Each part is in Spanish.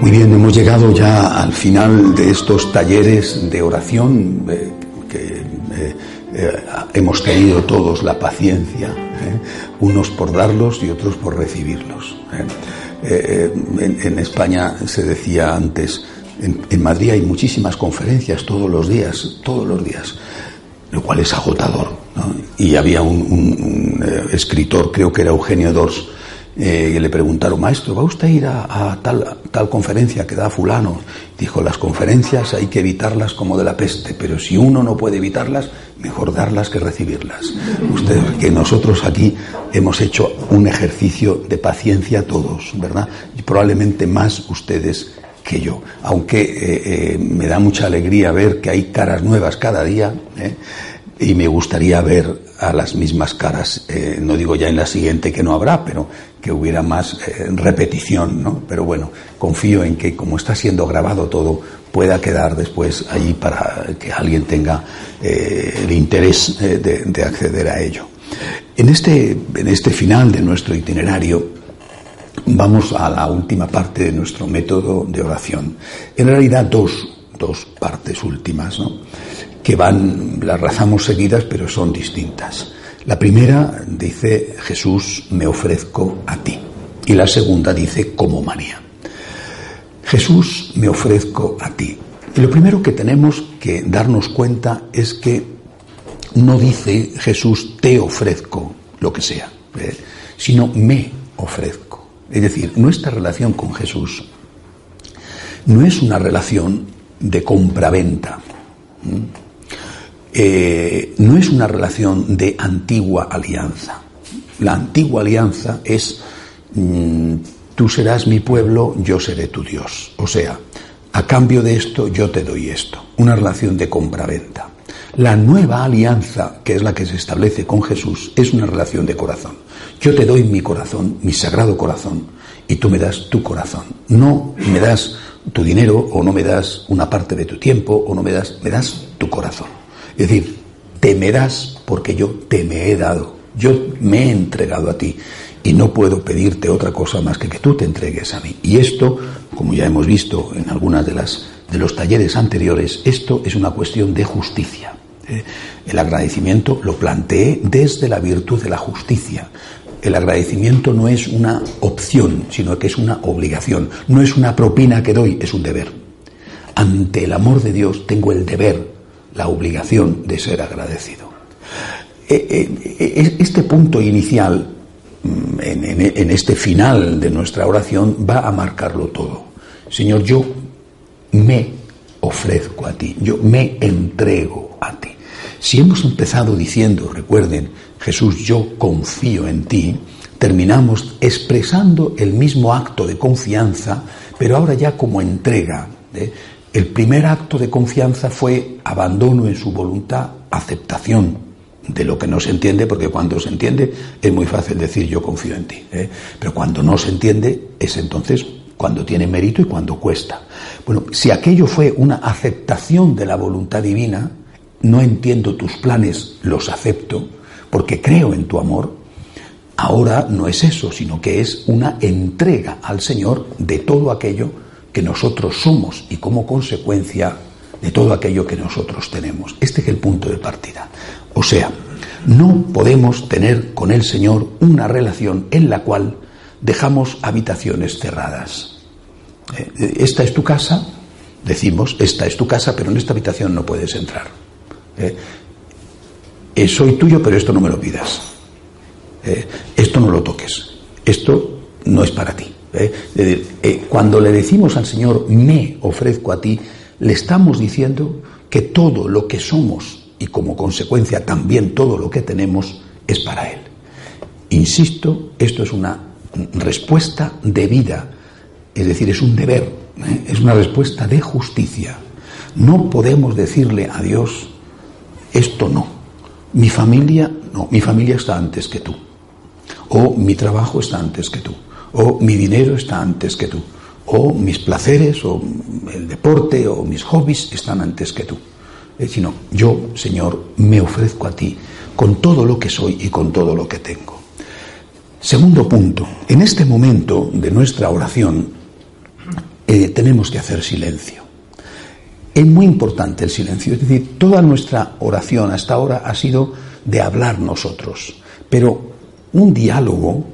Muy bien, hemos llegado ya al final de estos talleres de oración eh, que eh, eh, hemos tenido todos la paciencia, unos por darlos y otros por recibirlos. En, España se decía antes, en, Madrid hay muchísimas conferencias todos los días, todos los días, lo cual es agotador. Y había un, escritor, creo que era Eugenio Dors, eh, le preguntaron, maestro, ¿va usted a ir a, tal, tal conferencia que da fulano? Dijo, las conferencias hay que evitarlas como de la peste, pero si uno no puede evitarlas, mejor darlas que recibirlas. Usted, que nosotros aquí hemos hecho un ejercicio de paciencia todos, ¿verdad? Y probablemente más ustedes que yo. Aunque eh, eh, me da mucha alegría ver que hay caras nuevas cada día, y me gustaría ver a las mismas caras, no digo ya en la siguiente que no habrá, pero que hubiera más eh, repetición, ¿no? Pero bueno, confío en que como está siendo grabado todo, pueda quedar después allí para que alguien tenga eh, el interés eh, de, acceder a ello. En este, en este final de nuestro itinerario, vamos a la última parte de nuestro método de oración. En realidad, dos, dos partes últimas, ¿no? Que van, las razamos seguidas, pero son distintas. La primera dice, Jesús, me ofrezco a ti. Y la segunda dice, como María. Jesús, me ofrezco a ti. Y lo primero que tenemos que darnos cuenta es que no dice Jesús, te ofrezco lo que sea, ¿eh? sino me ofrezco. Es decir, nuestra relación con Jesús no es una relación de compra-venta. Eh, no es una relación de antigua alianza. La antigua alianza es mm, tú serás mi pueblo, yo seré tu Dios. O sea, a cambio de esto yo te doy esto. Una relación de compra-venta. La nueva alianza, que es la que se establece con Jesús, es una relación de corazón. Yo te doy mi corazón, mi sagrado corazón, y tú me das tu corazón. No me das tu dinero o no me das una parte de tu tiempo o no me das, me das tu corazón. Es decir, te me das porque yo te me he dado, yo me he entregado a ti y no puedo pedirte otra cosa más que que tú te entregues a mí. Y esto, como ya hemos visto en algunas de las de los talleres anteriores, esto es una cuestión de justicia. ¿eh? El agradecimiento lo planteé desde la virtud de la justicia. El agradecimiento no es una opción, sino que es una obligación. No es una propina que doy, es un deber. Ante el amor de Dios tengo el deber la obligación de ser agradecido. Eh, eh, eh, este punto inicial, mm, en, este final de nuestra oración, va a marcarlo todo. Señor, yo me ofrezco a ti, yo me entrego a ti. Si hemos empezado diciendo, recuerden, Jesús, yo confío en ti, terminamos expresando el mismo acto de confianza, pero ahora ya como entrega. El primer acto de confianza fue abandono en su voluntad, aceptación de lo que no se entiende, porque cuando se entiende es muy fácil decir yo confío en ti, ¿eh? pero cuando no se entiende es entonces cuando tiene mérito y cuando cuesta. Bueno, si aquello fue una aceptación de la voluntad divina, no entiendo tus planes, los acepto, porque creo en tu amor, ahora no es eso, sino que es una entrega al Señor de todo aquello que nosotros somos y como consecuencia de todo aquello que nosotros tenemos. Este es el punto de partida. O sea, no podemos tener con el Señor una relación en la cual dejamos habitaciones cerradas. Eh, esta es tu casa, decimos, esta es tu casa, pero en esta habitación no puedes entrar. Eh, eh, soy tuyo, pero esto no me lo pidas. esto no lo toques. Esto no es para ti. ¿Eh? Eh, cuando le decimos al Señor, me ofrezco a ti, le estamos diciendo que todo lo que somos y como consecuencia también todo lo que tenemos es para Él. Insisto, esto es una respuesta de vida, es decir, es un deber, ¿eh? es una respuesta de justicia. No podemos decirle a Dios, esto no, mi familia no, mi familia está antes que tú, o mi trabajo está antes que tú, o mi dinero está antes que tú, o mis placeres, o el deporte, o mis hobbies están antes que tú. Sino, yo, Señor, me ofrezco a ti con todo lo que soy y con todo lo que tengo. Segundo punto, en este momento de nuestra oración eh, tenemos que hacer silencio. Es muy importante el silencio, es decir, toda nuestra oración hasta ahora ha sido de hablar nosotros, pero un diálogo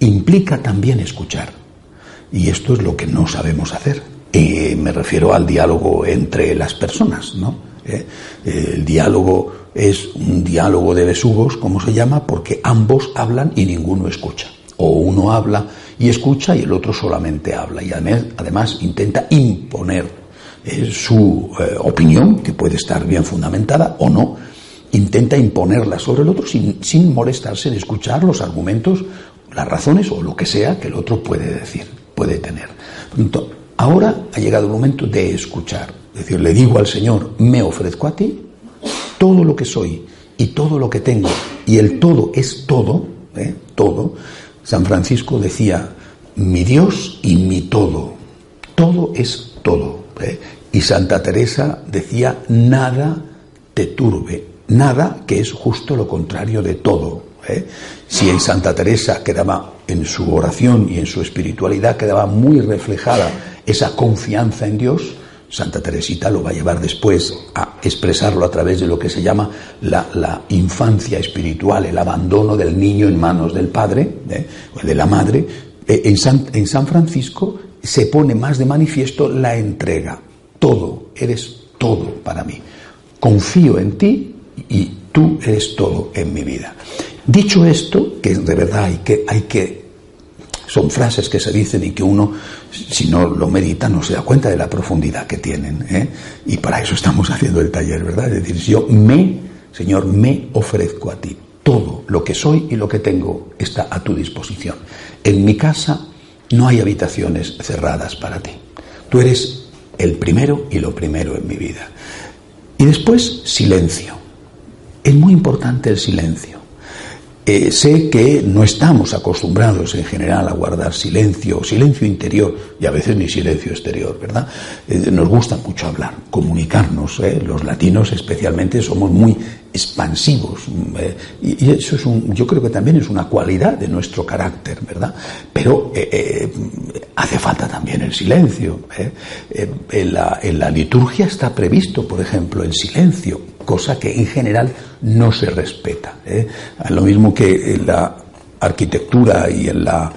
implica también escuchar. Y esto es lo que no sabemos hacer. Eh, me refiero al diálogo entre las personas, ¿no? Eh, el diálogo es un diálogo de besugos, como se llama, porque ambos hablan y ninguno escucha. O uno habla y escucha y el otro solamente habla. Y además, además intenta imponer eh, su opinión, que puede estar bien fundamentada o no, intenta imponerla sobre el otro sin, sin molestarse en escuchar los argumentos, las razones o lo que sea que el otro puede decir, puede tener. ahora ha llegado el momento de escuchar. Es decir, le digo al Señor, me ofrezco a ti todo lo que soy y todo lo que tengo. Y el todo es todo, ¿eh? todo. San Francisco decía, mi Dios y mi todo. Todo es todo. ¿eh? Y Santa Teresa decía, nada te turbe, nada que es justo lo contrario de todo. ¿Eh? Si en Santa Teresa quedaba en su oración y en su espiritualidad quedaba muy reflejada esa confianza en Dios, Santa Teresita lo va a llevar después a expresarlo a través de lo que se llama la, infancia espiritual, el abandono del niño en manos del padre ¿eh? o de la madre. Eh, en, San, en San Francisco se pone más de manifiesto la entrega. Todo, eres todo para mí. Confío en ti y tú eres todo en mi vida. Dicho esto, que de verdad hay que, hay que, son frases que se dicen y que uno, si no lo medita, no se da cuenta de la profundidad que tienen. ¿eh? Y para eso estamos haciendo el taller, ¿verdad? Es decir, yo me, Señor, me ofrezco a ti. Todo lo que soy y lo que tengo está a tu disposición. En mi casa no hay habitaciones cerradas para ti. Tú eres el primero y lo primero en mi vida. Y después, silencio. Es muy importante el silencio. Eh, sé que no estamos acostumbrados en general a guardar silencio, silencio interior y a veces ni silencio exterior, ¿verdad? Eh, nos gusta mucho hablar, comunicarnos. ¿eh? Los latinos especialmente somos muy expansivos y, eso es un, yo creo que también es una cualidad de nuestro carácter, ¿verdad? Pero hace falta también el silencio. En la liturgia está previsto, por ejemplo, el silencio cosa que en general no se respeta. ¿eh? Lo mismo que en la arquitectura y en la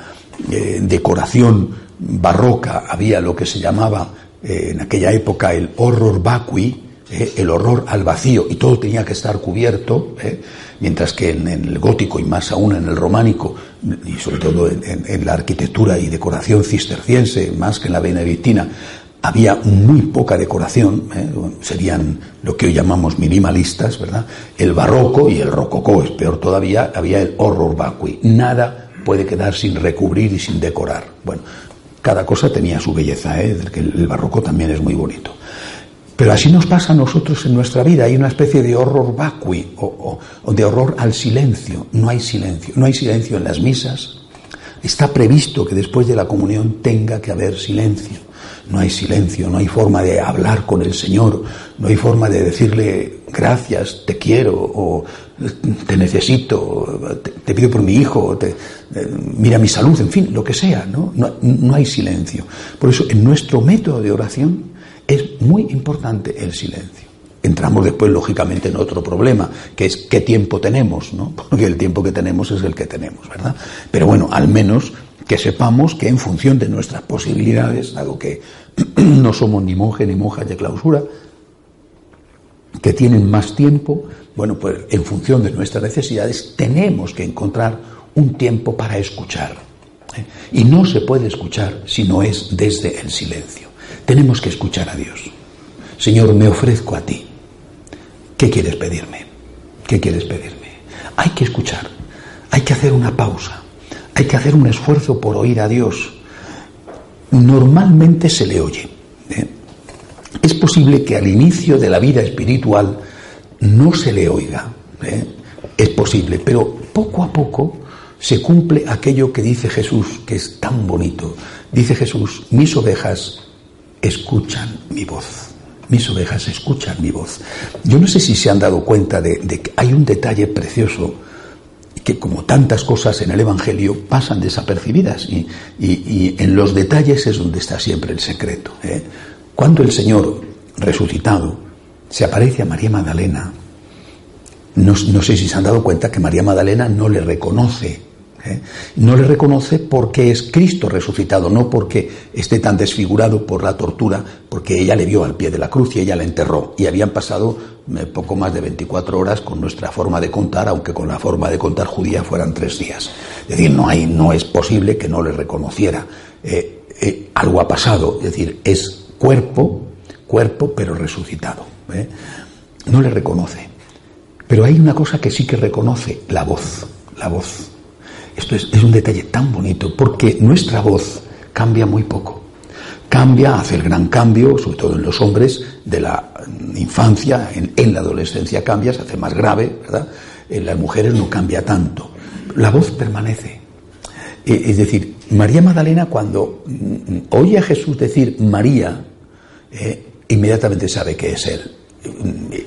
eh, decoración barroca había lo que se llamaba eh, en aquella época el horror vacui, el horror al vacío, y todo tenía que estar cubierto, mientras que en, el gótico y más aún en el románico, y sobre todo en la arquitectura y decoración cisterciense, más que en la benedictina, había muy poca decoración, ¿eh? serían lo que hoy llamamos minimalistas, ¿verdad? El barroco y el rococó, es peor todavía, había el horror vacui. Nada puede quedar sin recubrir y sin decorar. Bueno, cada cosa tenía su belleza, ¿eh? el barroco también es muy bonito. Pero así nos pasa a nosotros en nuestra vida. Hay una especie de horror vacui o, o de horror al silencio. No hay silencio. No hay silencio en las misas. Está previsto que después de la comunión tenga que haber silencio no hay silencio, no hay forma de hablar con el Señor, no hay forma de decirle gracias, te quiero, o te necesito, te, pido por mi hijo, te, eh, mira mi salud, en fin, lo que sea, ¿no? ¿no? No hay silencio. Por eso en nuestro método de oración es muy importante el silencio. Entramos después, lógicamente, en otro problema, que es qué tiempo tenemos, ¿no? Porque el tiempo que tenemos es el que tenemos, ¿verdad? Pero bueno, al menos que sepamos que en función de nuestras posibilidades, dado que no somos ni monje ni monjas de clausura, que tienen más tiempo, bueno, pues en función de nuestras necesidades tenemos que encontrar un tiempo para escuchar. ¿eh? Y no se puede escuchar si no es desde el silencio. Tenemos que escuchar a Dios. Señor, me ofrezco a ti. ¿Qué quieres pedirme? ¿Qué quieres pedirme? Hay que escuchar. Hay que hacer una pausa hay que hacer un esfuerzo por oír a Dios. Normalmente se le oye. ¿eh? Es posible que al inicio de la vida espiritual no se le oiga. ¿eh? Es posible, pero poco a poco se cumple aquello que dice Jesús, que es tan bonito. Dice Jesús, mis ovejas escuchan mi voz. Mis ovejas escuchan mi voz. Yo no sé si se han dado cuenta de, que hay un detalle precioso que como tantas cosas en el Evangelio pasan desapercibidas y, en los detalles es donde está siempre el secreto. ¿eh? Cuando el Señor resucitado se aparece a María Magdalena, no, no, sé si se han dado cuenta que María Magdalena no le reconoce ¿eh? No le reconoce porque es Cristo resucitado, no porque esté tan desfigurado por la tortura, porque ella le vio al pie de la cruz y ella la enterró. Y habían pasado eh, poco más de 24 horas con nuestra forma de contar, aunque con la forma de contar judía fueran tres días. Es decir, no, hay, no es posible que no le reconociera. Eh, algo ha pasado, es decir, es cuerpo, cuerpo, pero resucitado. No le reconoce. Pero hay una cosa que sí que reconoce, la voz, la voz. Esto es, un detalle tan bonito porque nuestra voz cambia muy poco. Cambia, hace el gran cambio, sobre todo en los hombres, de la infancia, en, la adolescencia cambia, se hace más grave, ¿verdad? En las mujeres no cambia tanto. La voz permanece. E, es decir, María Magdalena cuando mm, oye a Jesús decir María, eh, inmediatamente sabe que es Él.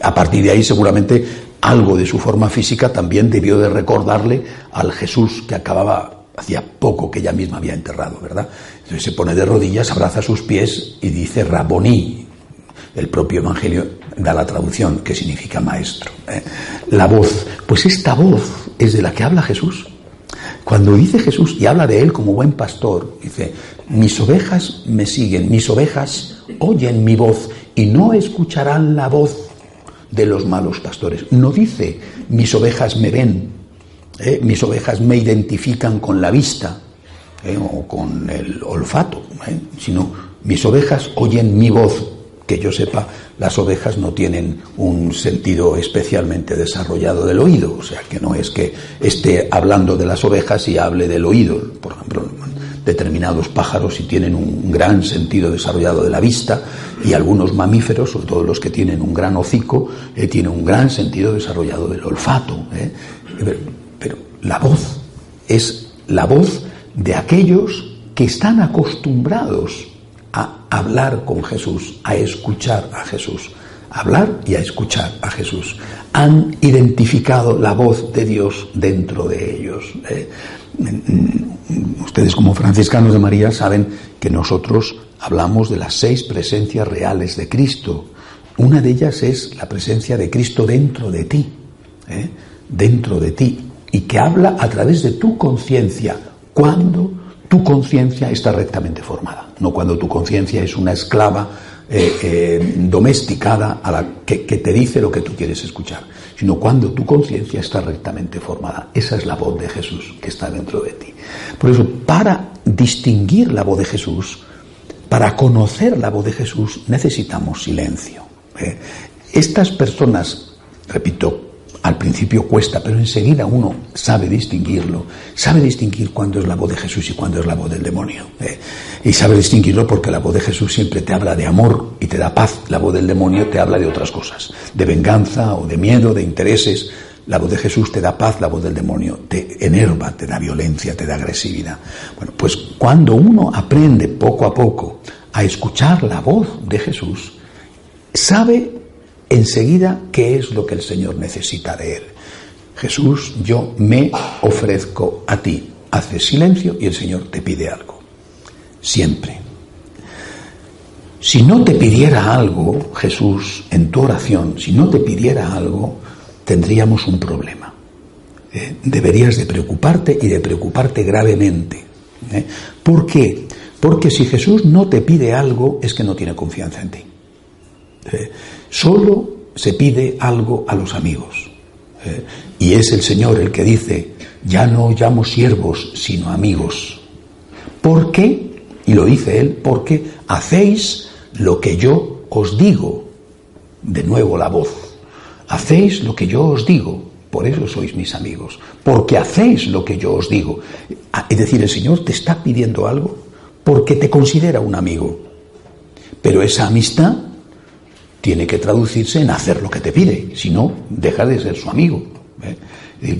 A partir de ahí seguramente algo de su forma física también debió de recordarle al Jesús que acababa, hacía poco que ella misma había enterrado, ¿verdad? Entonces se pone de rodillas, abraza sus pies y dice Raboní. El propio Evangelio da la traducción que significa maestro. ¿eh? La voz, pues esta voz es de la que habla Jesús. Cuando dice Jesús y habla de él como buen pastor, dice, mis ovejas me siguen, mis ovejas oyen mi voz y no escucharán la voz de los malos pastores. No dice, mis ovejas me ven, ¿eh? mis ovejas me identifican con la vista ¿eh? o con el olfato, ¿eh? sino mis ovejas oyen mi voz. Que yo sepa, las ovejas no tienen un sentido especialmente desarrollado del oído, o sea, que no es que esté hablando de las ovejas y hable del oído. Por ejemplo, determinados pájaros y tienen un gran sentido desarrollado de la vista y algunos mamíferos, sobre todo los que tienen un gran hocico, eh, tienen un gran sentido desarrollado del olfato. Eh. Pero, la voz es la voz de aquellos que están acostumbrados a hablar con Jesús, a escuchar a Jesús, hablar y a escuchar a Jesús. Han identificado la voz de Dios dentro de ellos. Eh ustedes como franciscanos de María saben que nosotros hablamos de las seis presencias reales de Cristo. Una de ellas es la presencia de Cristo dentro de ti, ¿eh? dentro de ti, y que habla a través de tu conciencia cuando tu conciencia está rectamente formada, no cuando tu conciencia es una esclava eh, eh, domesticada a la que te dice lo que tú quieres escuchar sino cuando tu conciencia está rectamente formada. Esa es la voz de Jesús que está dentro de ti. Por eso, para distinguir la voz de Jesús, para conocer la voz de Jesús, necesitamos silencio. ¿eh? Estas personas, repito, al principio cuesta, pero enseguida uno sabe distinguirlo, sabe distinguir cuándo es la voz de Jesús y cuándo es la voz del demonio. ¿eh? Y sabe distinguirlo porque la voz de Jesús siempre te habla de amor y te da paz, la voz del demonio te habla de otras cosas, de venganza o de miedo, de intereses. La voz de Jesús te da paz, la voz del demonio te enerva, te da violencia, te da agresividad. Bueno, pues cuando uno aprende poco a poco a escuchar la voz de Jesús, sabe enseguida qué es lo que el Señor necesita de él. Jesús, yo me ofrezco a ti. Hace silencio y el Señor te pide algo. Siempre. Si no te pidiera algo, Jesús, en tu oración, si no te pidiera algo, tendríamos un problema. ¿Eh? Deberías de preocuparte y de preocuparte gravemente. ¿Eh? ¿Por qué? Porque si Jesús no te pide algo, es que no tiene confianza en ti. ¿Eh? Solo se pide algo a los amigos. ¿eh? Y es el Señor el que dice, ya no llamo siervos, sino amigos. ¿Por qué? Y lo dice Él, porque hacéis lo que yo os digo. De nuevo la voz. Hacéis lo que yo os digo. Por eso sois mis amigos, porque hacéis lo que yo os digo. Ah, es decir, el Señor te está pidiendo algo porque te considera un amigo. Pero esa amistad tiene que traducirse en hacer lo que te pide, si no, deja de ser su amigo. ¿eh?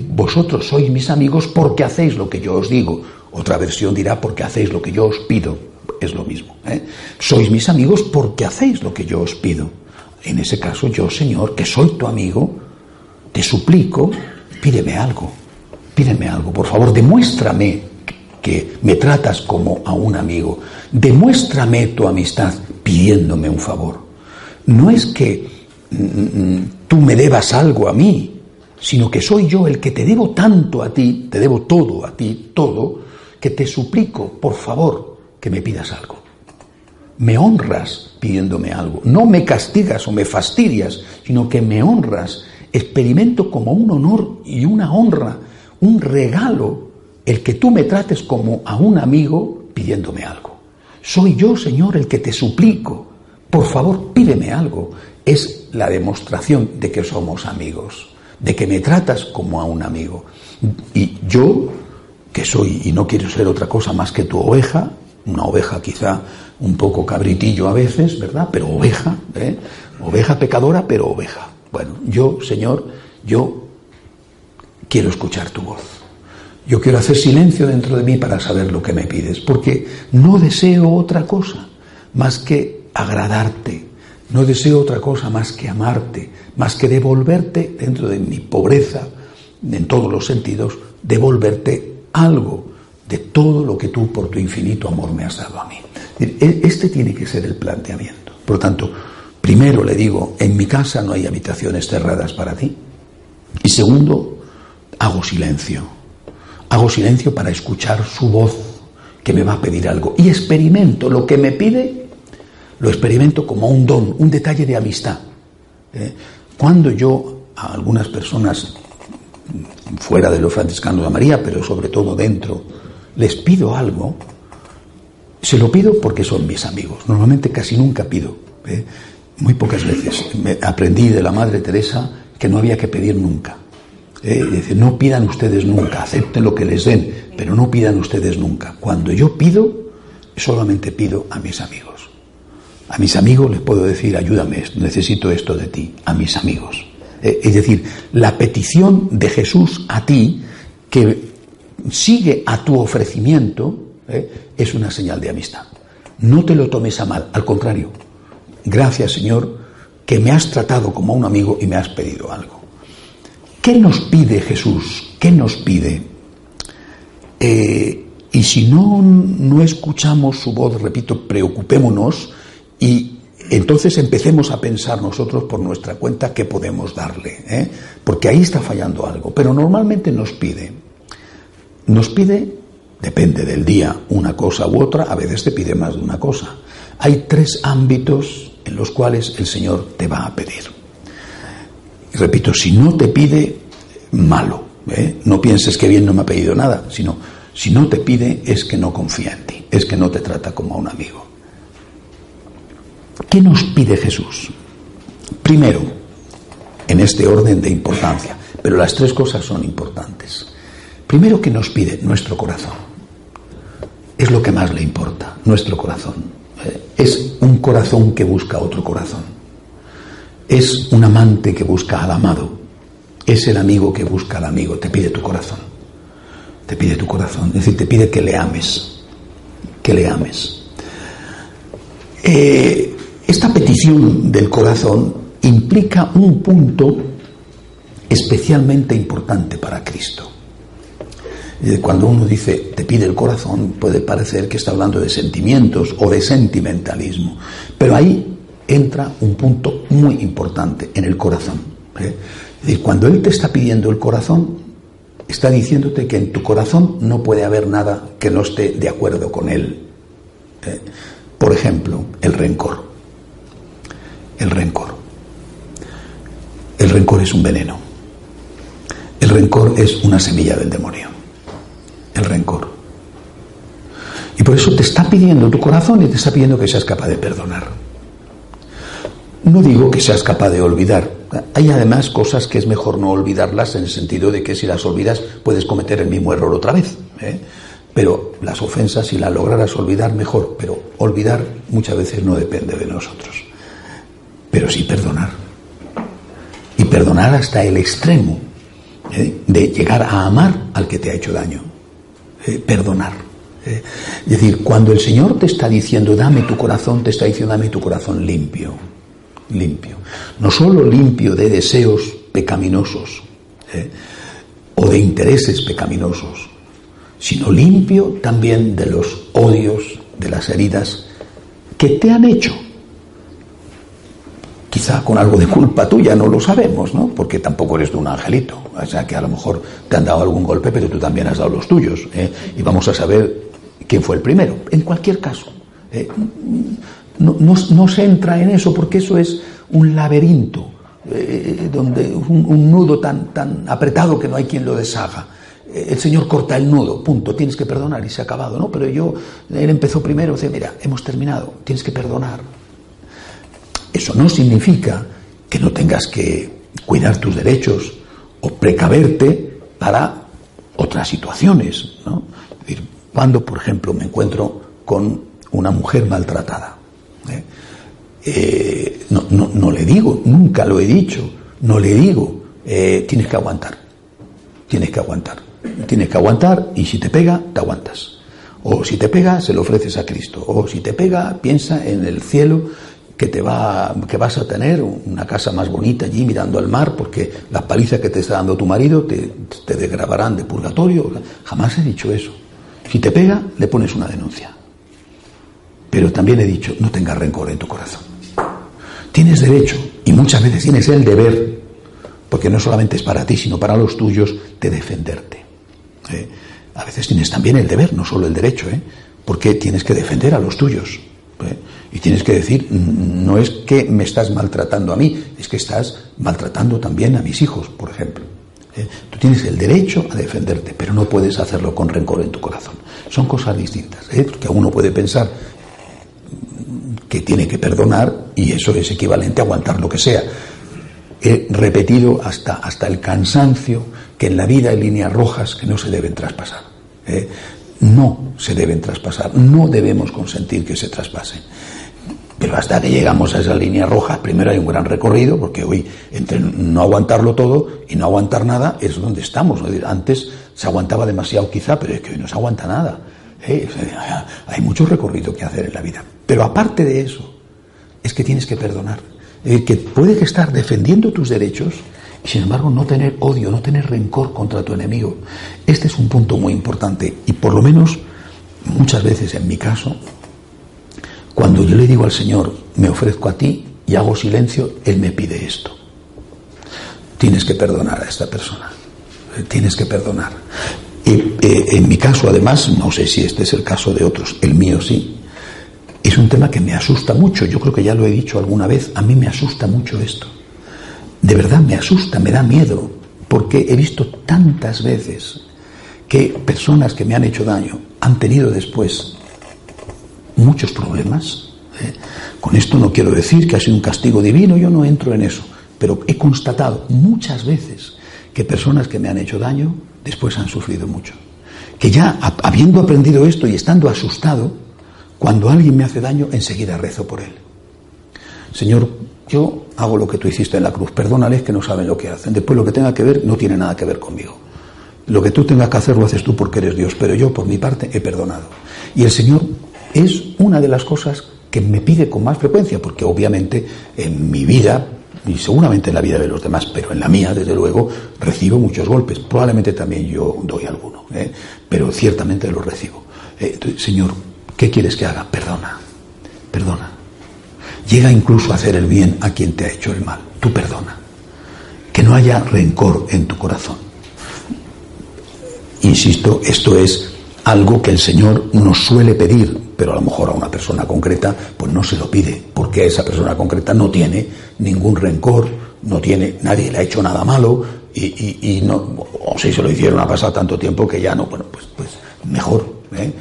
Vosotros sois mis amigos porque hacéis lo que yo os digo. Otra versión dirá porque hacéis lo que yo os pido. Es lo mismo. ¿eh? Sois mis amigos porque hacéis lo que yo os pido. En ese caso, yo, Señor, que soy tu amigo, te suplico, pídeme algo. Pídeme algo, por favor, demuéstrame que me tratas como a un amigo. Demuéstrame tu amistad pidiéndome un favor. No es que mm, mm, tú me debas algo a mí, sino que soy yo el que te debo tanto a ti, te debo todo a ti, todo, que te suplico, por favor, que me pidas algo. Me honras pidiéndome algo. No me castigas o me fastidias, sino que me honras. Experimento como un honor y una honra, un regalo, el que tú me trates como a un amigo pidiéndome algo. Soy yo, Señor, el que te suplico. Por favor, pídeme algo. Es la demostración de que somos amigos de que me tratas como a un amigo. Y yo, que soy y no quiero ser otra cosa más que tu oveja, una oveja quizá un poco cabritillo a veces, ¿verdad? Pero oveja, ¿eh? Oveja pecadora, pero oveja. Bueno, yo, Señor, yo quiero escuchar tu voz. Yo quiero hacer silencio dentro de mí para saber lo que me pides, porque no deseo otra cosa más que agradarte, no deseo otra cosa más que amarte, más que devolverte dentro de mi pobreza, en todos los sentidos, devolverte algo de todo lo que tú por tu infinito amor me has dado a mí. E, este tiene que ser el planteamiento. Por lo tanto, primero le digo, en mi casa no hay habitaciones cerradas para ti. Y segundo, hago silencio. Hago silencio para escuchar su voz que me va a pedir algo. Y experimento lo que me pide lo experimento como un don, un detalle de amistad. ¿eh? Cuando yo a algunas personas fuera de los franciscanos de María, pero sobre todo dentro, les pido algo, se lo pido porque son mis amigos. Normalmente casi nunca pido. ¿eh? Muy pocas veces. Aprendí de la Madre Teresa que no había que pedir nunca. ¿eh? Dice, no pidan ustedes nunca, acepten lo que les den, pero no pidan ustedes nunca. Cuando yo pido, solamente pido a mis amigos. A mis amigos les puedo decir, ayúdame, necesito esto de ti, a mis amigos. Eh, es decir, la petición de Jesús a ti, que sigue a tu ofrecimiento, eh, es una señal de amistad. No te lo tomes a mal, al contrario. Gracias, Señor, que me has tratado como a un amigo y me has pedido algo. ¿Qué nos pide Jesús? ¿Qué nos pide? Eh, y si no, no escuchamos su voz, repito, preocupémonos y entonces empecemos a pensar nosotros por nuestra cuenta qué podemos darle, ¿eh? porque ahí está fallando algo. Pero normalmente nos pide, nos pide, depende del día, una cosa u otra, a veces te pide más de una cosa. Hay tres ámbitos en los cuales el Señor te va a pedir. Repito, si no te pide, malo. ¿eh? No pienses que bien no me ha pedido nada, sino si no te pide es que no confía en ti, es que no te trata como a un amigo. ¿Qué nos pide Jesús? Primero, en este orden de importancia, pero las tres cosas son importantes. Primero, ¿qué nos pide? Nuestro corazón. Es lo que más le importa, nuestro corazón. Eh, es un corazón que busca otro corazón. Es un amante que busca al amado. Es el amigo que busca al amigo. Te pide tu corazón. Te pide tu corazón. Es decir, te pide que le ames. Que le ames. Eh, esta petición del corazón implica un punto especialmente importante para Cristo. Cuando uno dice te pide el corazón, puede parecer que está hablando de sentimientos o de sentimentalismo, pero ahí entra un punto muy importante en el corazón. ¿eh? Cuando Él te está pidiendo el corazón, está diciéndote que en tu corazón no puede haber nada que no esté de acuerdo con Él. ¿eh? Por ejemplo, el rencor el rencor. El rencor es un veneno. El rencor es una semilla del demonio. El rencor. Y por eso te está pidiendo tu corazón y te está pidiendo que seas capaz de perdonar. No digo que seas capaz de olvidar, Hay además cosas que es mejor no olvidarlas en el sentido de que si las olvidas puedes cometer el mismo error otra vez. ¿eh? Pero las ofensas, si las lograras olvidar, mejor. Pero olvidar muchas veces no depende de nosotros. Pero sí perdonar. Y perdonar hasta el extremo ¿eh? de llegar a amar al que te ha hecho daño. ¿eh? perdonar. Es decir, cuando el Señor te está diciendo, dame tu corazón, te está diciendo, dame tu corazón limpio limpio. No solo limpio de deseos pecaminosos ¿eh? o de intereses pecaminosos, sino limpio también de los odios, de las heridas que te han hecho. Quizá con algo de culpa tuya, no lo sabemos, ¿no? Porque tampoco eres de un angelito. O sea que a lo mejor te han dado algún golpe, pero tú también has dado los tuyos. ¿eh? Y vamos a saber quién fue el primero. En cualquier caso, ¿eh? no, se entra en eso porque eso es un laberinto, eh, donde un, nudo tan, tan apretado que no hay quien lo deshaga. El Señor corta el nudo, punto, tienes que perdonar y se ha acabado, ¿no? Pero yo, él empezó primero, dice, mira, hemos terminado, tienes que perdonar. Eso no significa que no tengas que cuidar tus derechos o precaverte para otras situaciones, cuando, por ejemplo, me encuentro con una mujer maltratada, ¿eh? Eh, no, no, le digo, nunca lo he dicho, no le digo, eh, tienes que aguantar, tienes que aguantar, tienes que aguantar y si te pega, te aguantas. O si te pega, se lo ofreces a Cristo. O si te pega, piensa en el cielo que te va, que vas a tener una casa más bonita allí mirando al mar, porque las palizas que te está dando tu marido te, te de purgatorio. Jamás he dicho eso. Si te pega, le pones una denuncia. Pero también he dicho, no tengas rencor en tu corazón. Tienes derecho y muchas veces tienes el deber, porque no solamente es para ti, sino para los tuyos, de defenderte. ¿eh? A veces tienes también el deber, no solo el derecho, ¿eh? porque tienes que defender a los tuyos. ¿eh? Y tienes que decir, no es que me estás maltratando a mí, es que estás maltratando también a mis hijos, por ejemplo. ¿eh? Tú tienes el derecho a defenderte, pero no puedes hacerlo con rencor en tu corazón. Son cosas distintas, ¿eh? porque uno puede pensar que tiene que perdonar y eso es equivalente a aguantar lo que sea. He repetido hasta, hasta el cansancio que en la vida hay líneas rojas que no se deben traspasar. ¿eh? No se deben traspasar, no debemos consentir que se traspasen. Pero hasta que llegamos a esa línea roja, primero hay un gran recorrido, porque hoy entre no aguantarlo todo y no aguantar nada es donde estamos. Antes se aguantaba demasiado quizá, pero es que hoy no se aguanta nada. ¿eh? hay mucho recorrido que hacer en la vida. Pero aparte de eso, es que tienes que perdonar. que puede que estar defendiendo tus derechos y sin embargo no tener odio, no tener rencor contra tu enemigo. Este es un punto muy importante y por lo menos muchas veces en mi caso, cuando yo le digo al Señor, me ofrezco a ti y hago silencio, Él me pide esto. Tienes que perdonar a esta persona. Tienes que perdonar. Y, eh, en mi caso, además, no sé si este es el caso de otros, el mío sí, es un tema que me asusta mucho, yo creo que ya lo he dicho alguna vez, a mí me asusta mucho esto. De verdad me asusta, me da miedo, porque he visto tantas veces que personas que me han hecho daño han tenido después muchos problemas. ¿eh? Con esto no quiero decir que ha sido un castigo divino, yo no entro en eso, pero he constatado muchas veces que personas que me han hecho daño después han sufrido mucho. Que ya habiendo aprendido esto y estando asustado, cuando alguien me hace daño, enseguida rezo por él. Señor, yo hago lo que tú hiciste en la cruz, perdónales que no saben lo que hacen. Después lo que tenga que ver no tiene nada que ver conmigo. Lo que tú tengas que hacer lo haces tú porque eres Dios, pero yo por mi parte he perdonado. Y el Señor es una de las cosas que me pide con más frecuencia, porque obviamente en mi vida, y seguramente en la vida de los demás, pero en la mía, desde luego, recibo muchos golpes. Probablemente también yo doy alguno, ¿eh? pero ciertamente los recibo. Eh, señor, ¿Qué quieres que haga? Perdona, perdona. Llega incluso a hacer el bien a quien te ha hecho el mal. Tú perdona. Que no haya rencor en tu corazón. Insisto, esto es algo que el Señor nos suele pedir, pero a lo mejor a una persona concreta, pues no se lo pide, porque esa persona concreta no tiene ningún rencor, no tiene, nadie le ha hecho nada malo, y, no, o si se lo hicieron ha pasado tanto tiempo que ya no, bueno, pues, pues mejor, ¿eh?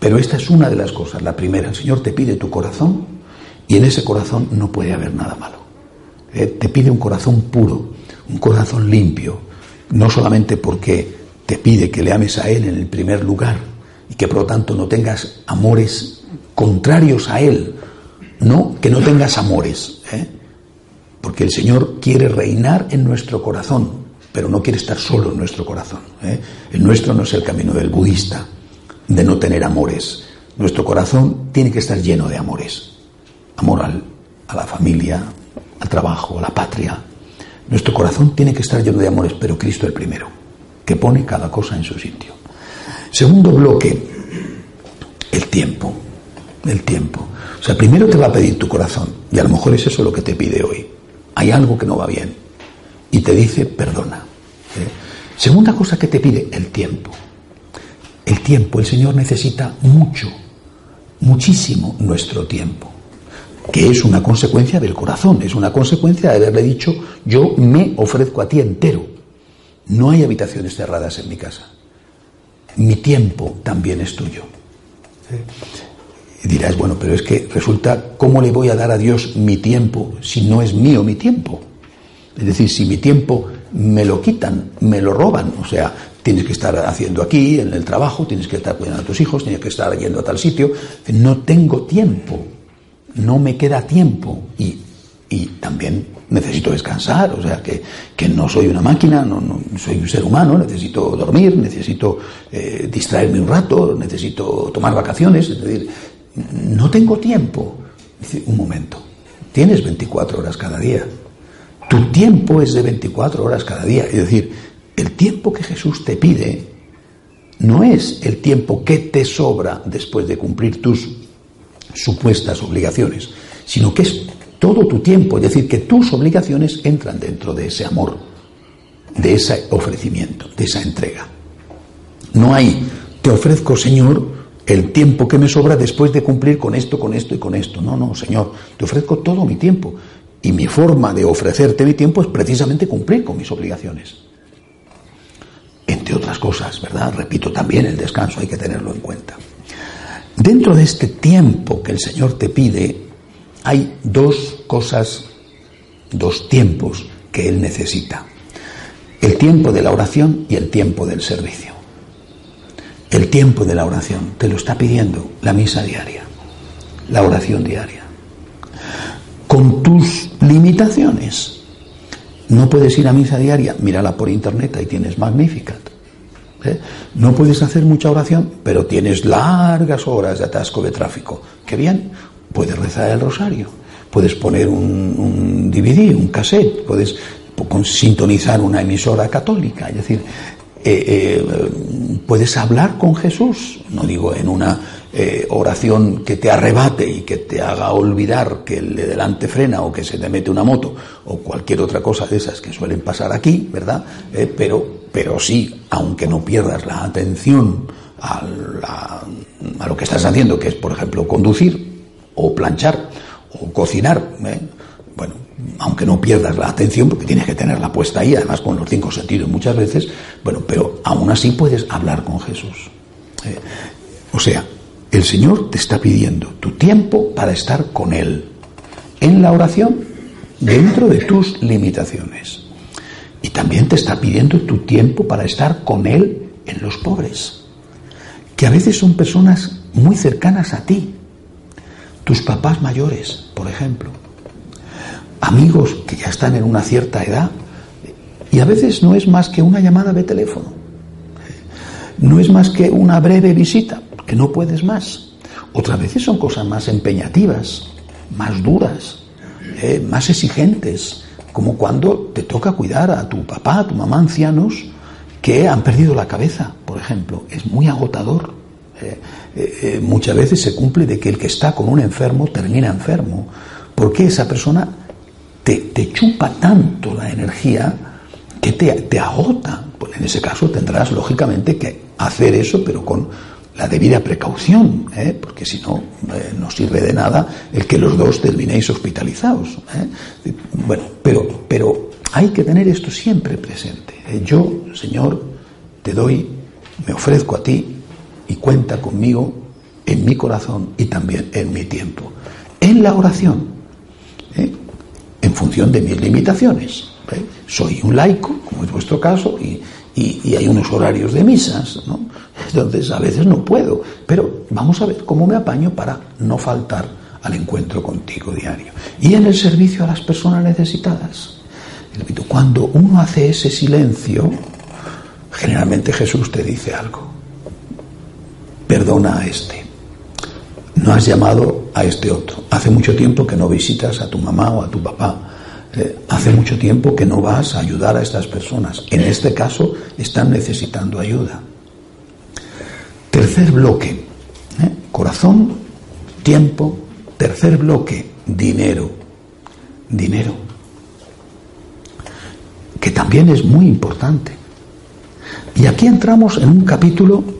Pero esta es una de las cosas. La primera, el Señor te pide tu corazón y en ese corazón no puede haber nada malo. te pide un corazón puro, un corazón limpio, no solamente porque te pide que le ames a Él en el primer lugar que por lo tanto no tengas amores contrarios a Él, no que no tengas amores, ¿eh? porque el Señor quiere reinar en nuestro corazón, pero no quiere estar solo en nuestro corazón. ¿eh? El nuestro no es el camino del budista, de no tener amores. Nuestro corazón tiene que estar lleno de amores. Amor a la familia, al trabajo, a la patria. Nuestro corazón tiene que estar lleno de amores, pero Cristo el primero, que pone cada cosa en su sitio. Segundo bloque, tiempo. El tiempo. O sea, primero te va a pedir tu corazón, y a lo mejor es eso lo que te pide hoy. Hay algo que no va bien, y te dice perdona. ¿eh? Segunda cosa que te pide, el tiempo. El tiempo, el Señor necesita mucho, muchísimo nuestro tiempo, que es una consecuencia del corazón, es una consecuencia de haberle dicho, yo me ofrezco a ti entero. No hay habitaciones cerradas en mi casa. Mi tiempo también es tuyo. Y dirás, bueno, pero es que resulta, ¿cómo le voy a dar a Dios mi tiempo si no es mío mi tiempo? Es decir, si mi tiempo me lo quitan, me lo roban, o sea, tienes que estar haciendo aquí, en el trabajo, tienes que estar cuidando a tus hijos, tienes que estar yendo a tal sitio, no tengo tiempo, no me queda tiempo. Y, también necesito descansar, o sea, que, no soy una máquina, no, soy un ser humano, necesito dormir, necesito eh, distraerme un rato, necesito tomar vacaciones, es decir, no tengo tiempo. un momento, tienes 24 horas cada día, tu tiempo es de 24 horas cada día. Es decir, el tiempo que Jesús te pide no es el tiempo que te sobra después de cumplir tus supuestas obligaciones, sino que es todo tu tiempo. Es decir, que tus obligaciones entran dentro de ese amor, de ese ofrecimiento, de esa entrega. No hay, te ofrezco, Señor, el tiempo que me sobra después de cumplir con esto, con esto y con esto. No, no, Señor, te ofrezco todo mi tiempo. Y mi forma de ofrecerte mi tiempo es precisamente cumplir con mis obligaciones. Entre otras cosas, ¿verdad? Repito, también el descanso hay que tenerlo en cuenta. Dentro de este tiempo que el Señor te pide, hay dos cosas, dos tiempos que Él necesita. El tiempo de la oración y el tiempo del servicio. El tiempo de la oración te lo está pidiendo la misa diaria, la oración diaria con tus limitaciones. No puedes ir a misa diaria, mírala por internet, ahí tienes Magnificat. ¿eh? No puedes hacer mucha oración, pero tienes largas horas de atasco de tráfico. Qué bien, puedes rezar el rosario, puedes poner un, DVD, un cassette, puedes sintonizar una emisora católica, es decir, eh, eh, puedes hablar con Jesús, no digo en una eh, oración que te arrebate y que te haga olvidar que el de delante frena o que se te mete una moto o cualquier otra cosa de esas que suelen pasar aquí, ¿verdad? Pero, pero sí, aunque no pierdas la atención a, lo que estás haciendo, que es, por ejemplo, conducir o planchar o cocinar, ¿eh? bueno, aunque no pierdas la atención, porque tienes que tenerla puesta ahí, además con los cinco sentidos muchas veces, bueno, pero aún así puedes hablar con Jesús. o sea, el Señor te está pidiendo tu tiempo para estar con Él en la oración dentro de tus limitaciones. Y también te está pidiendo tu tiempo para estar con Él en los pobres, que a veces son personas muy cercanas a ti, tus papás mayores, por ejemplo, amigos que ya están en una cierta edad, y a veces no es más que una llamada de teléfono, no es más que una breve visita, que no puedes más. Otras veces son cosas más empeñativas, más duras, eh, más exigentes, como cuando te toca cuidar a tu papá, a tu mamá ancianos que han perdido la cabeza, por ejemplo. Es muy agotador. Eh, eh, muchas veces se cumple de que el que está con un enfermo termina enfermo, porque esa persona te, chupa tanto la energía que te, agota. Pues en ese caso tendrás, lógicamente, que hacer eso, pero con la debida precaución, ¿eh? porque si no, no sirve de nada el que los dos terminéis hospitalizados. Bueno, pero, pero hay que tener esto siempre presente. Yo, Señor, te doy, me ofrezco a ti y cuenta conmigo en mi corazón y también en mi tiempo. En la oración, en función de mis limitaciones. ¿eh? Soy un laico, como es vuestro caso, y, hay unos horarios de misas. Entonces a veces no puedo, pero vamos a ver cómo me apaño para no faltar al encuentro contigo diario. Y en el servicio a las personas necesitadas. Cuando uno hace ese silencio, generalmente Jesús te dice algo. Perdona a este. No has llamado a este otro. Hace mucho tiempo que no visitas a tu mamá o a tu papá. Eh, hace mucho tiempo que no vas a ayudar a estas personas. En este caso están necesitando ayuda. Tercer bloque. ¿eh? Corazón, tiempo. Tercer bloque, dinero. Dinero. Que también es muy importante. Y aquí entramos en un capítulo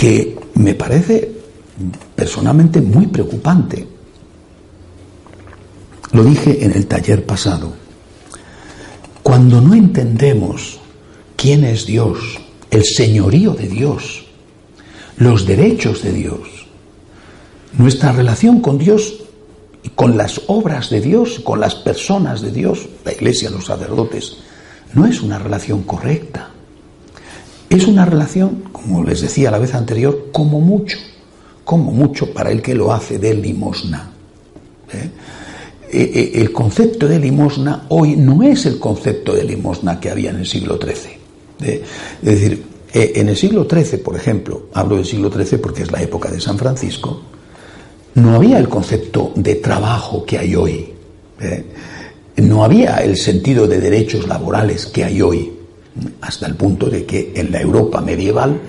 que me parece personalmente muy preocupante. Lo dije en el taller pasado. Cuando no entendemos quién es Dios, el señorío de Dios, los derechos de Dios, nuestra relación con Dios y con las obras de Dios, con las personas de Dios, la iglesia, los sacerdotes, no es una relación correcta. Es una relación, como les decía la vez anterior, como mucho, como mucho para el que lo hace de limosna. ¿eh? Eh, eh, el concepto de limosna hoy no es el concepto de limosna que había en el siglo XIII. Es decir, en el siglo XIII, por ejemplo, hablo del siglo XIII porque es la época de San Francisco, no había el concepto de trabajo que hay hoy. No había el sentido de derechos laborales que hay hoy, hasta el punto de que en la Europa medieval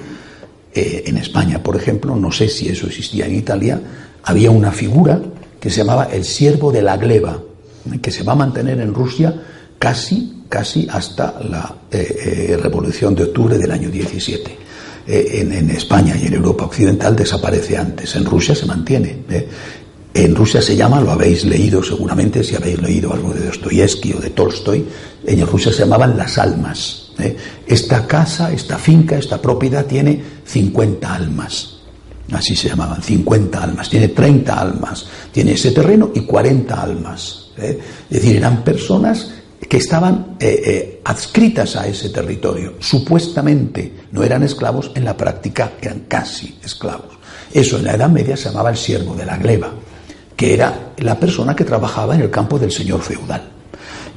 eh, en España, por ejemplo, no sé si eso existía en Italia, había una figura que se llamaba el siervo de la gleba, que se va a mantener en Rusia casi, casi hasta la eh, eh, Revolución de Octubre del año 17. En, en, España y en Europa Occidental desaparece antes, en Rusia se mantiene. En Rusia se llama, lo habéis leído seguramente, si habéis leído algo de Dostoyevsky o de Tolstoy, en Rusia se llamaban las almas. ¿Eh? Esta casa, esta finca, esta propiedad tiene 50 almas. Así se llamaban, 50 almas. Tiene 30 almas. Tiene ese terreno y 40 almas. ¿eh? Es decir, eran personas que estaban eh, adscritas a ese territorio. Supuestamente no eran esclavos, en la práctica eran casi esclavos. Eso en la Edad Media se llamaba el siervo de la gleba, que era la persona que trabajaba en el campo del señor feudal.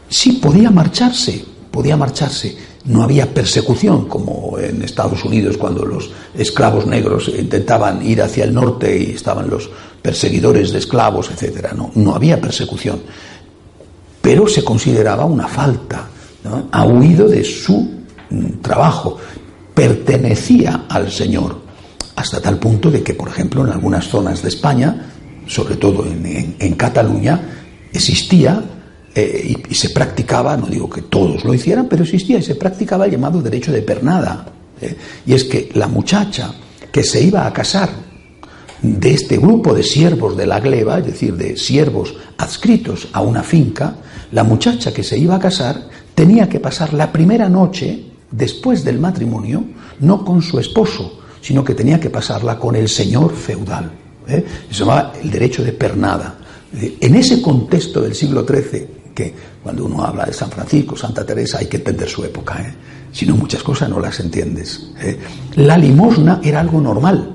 Sí podía marcharse, podía marcharse, no había persecución como en Estados Unidos cuando los esclavos negros intentaban ir hacia el norte y estaban los perseguidores de esclavos, etcétera. No, no había persecución, pero se consideraba una falta. Ha huido de su mm, trabajo, pertenecía al Señor, hasta tal punto de que, por ejemplo, en algunas zonas de España, sobre todo en Cataluña, existía eh, y, se practicaba, no digo que todos lo hicieran, pero existía y se practicaba el llamado derecho de pernada. ¿eh? Y es que la muchacha que se iba a casar de este grupo de siervos de la gleba, es decir, de siervos adscritos a una finca, la muchacha que se iba a casar tenía que pasar la primera noche después del matrimonio, no con su esposo, sino que tenía que pasarla con el señor feudal. ¿eh? Se llamaba el derecho de pernada. En ese contexto del siglo XIII, que cuando uno habla de San Francisco, Santa Teresa, hay que entender su época. ¿eh? Si no, muchas cosas no las entiendes. ¿eh? La limosna era algo normal,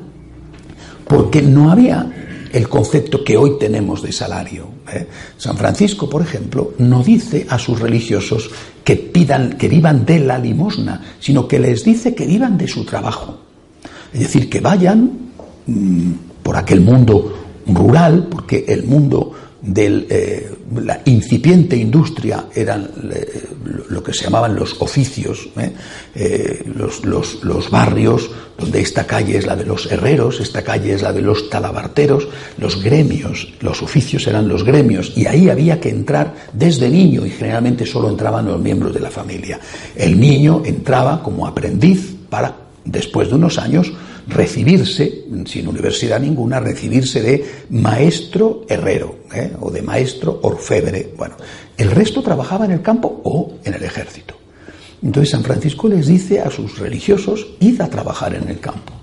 porque no había el concepto que hoy tenemos de salario. ¿eh? San Francisco, por ejemplo, no dice a sus religiosos que pidan, que vivan de la limosna, sino que les dice que vivan de su trabajo. Es decir, que vayan mm, por aquel mundo rural, porque el mundo de eh, la incipiente industria eran eh, lo que se llamaban los oficios, ¿eh? los, los, barrios, donde esta calle es la de los herreros, esta calle es la de los talabarteros, los gremios, los oficios eran los gremios, y ahí había que entrar desde niño, y generalmente solo entraban los miembros de la familia. El niño entraba como aprendiz para, después de unos años, recibirse, sin universidad ninguna, recibirse de maestro herrero ¿eh? o de maestro orfebre. Bueno, el resto trabajaba en el campo o en el ejército. Entonces San Francisco les dice a sus religiosos, id a trabajar en el campo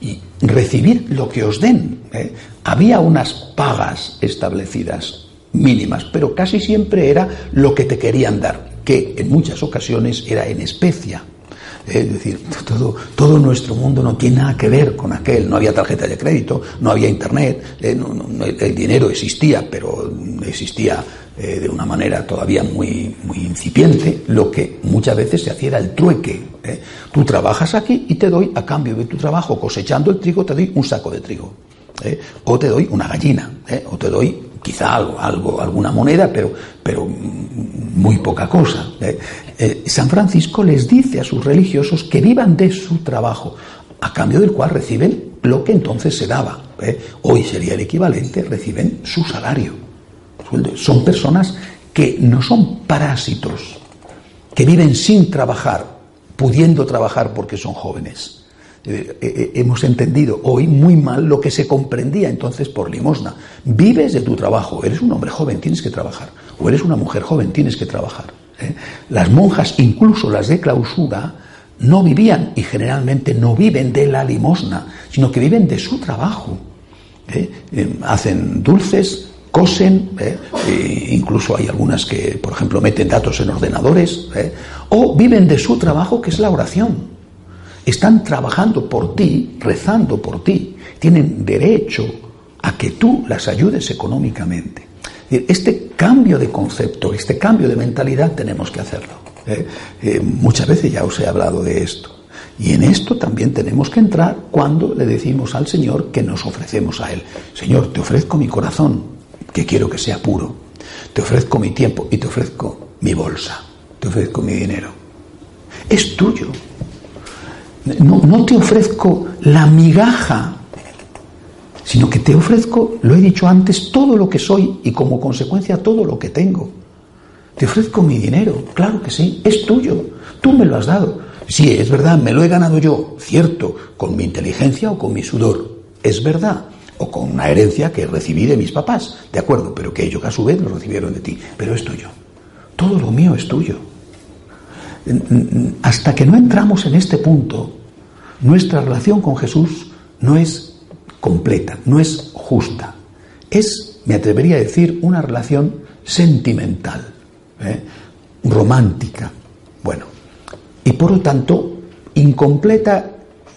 y recibir lo que os den. ¿eh? Había unas pagas establecidas mínimas, pero casi siempre era lo que te querían dar, que en muchas ocasiones era en especia. Es decir, todo, todo nuestro mundo no tiene nada que ver con aquel. No había tarjeta de crédito, no había internet, eh, el, dinero existía, pero existía eh, de una manera todavía muy, muy incipiente. Lo que muchas veces se hacía era el trueque. Eh. Tú trabajas aquí y te doy, a cambio de tu trabajo cosechando el trigo, te doy un saco de trigo. O te doy una gallina, o te doy quizá algo, algo, alguna moneda, pero, pero muy poca cosa. ¿eh? Eh, San Francisco les dice a sus religiosos que vivan de su trabajo, a cambio del cual reciben lo que entonces se daba. ¿eh? Hoy sería el equivalente, reciben su salario. Son personas que no son parásitos, que viven sin trabajar, pudiendo trabajar porque son jóvenes. Eh, eh, eh, hemos entendido hoy muy mal lo que se comprendía entonces por limosna. Vives de tu trabajo, eres un hombre joven, tienes que trabajar, o eres una mujer joven, tienes que trabajar. Las monjas, incluso las de clausura, no vivían y generalmente no viven de la limosna, sino que viven de su trabajo. hacen dulces, cosen, incluso hay algunas que, por ejemplo, meten datos en ordenadores, o viven de su trabajo, que es la oración. Están trabajando por ti, rezando por ti. Tienen derecho a que tú las ayudes económicamente. Este cambio de concepto, este cambio de mentalidad tenemos que hacerlo. ¿eh? Eh, muchas veces ya os he hablado de esto. Y en esto también tenemos que entrar cuando le decimos al Señor que nos ofrecemos a Él. Señor, te ofrezco mi corazón, que quiero que sea puro. Te ofrezco mi tiempo y te ofrezco mi bolsa. Te ofrezco mi dinero. Es tuyo. No, te ofrezco la migaja, sino que te ofrezco, lo he dicho antes, todo lo que soy y como consecuencia todo lo que tengo. Te ofrezco mi dinero, claro que sí, es tuyo, tú me lo has dado. Sí, es verdad, me lo he ganado yo, cierto, con mi inteligencia o con mi sudor, es verdad, o con una herencia que recibí de mis papás, de acuerdo, pero que ellos a su vez lo recibieron de ti, pero es tuyo. Todo lo mío es tuyo hasta que no entramos en este punto, nuestra relación con Jesús no es completa, no es justa. Es, me atrevería a decir, una relación sentimental, ¿eh? romántica, bueno, y por lo tanto incompleta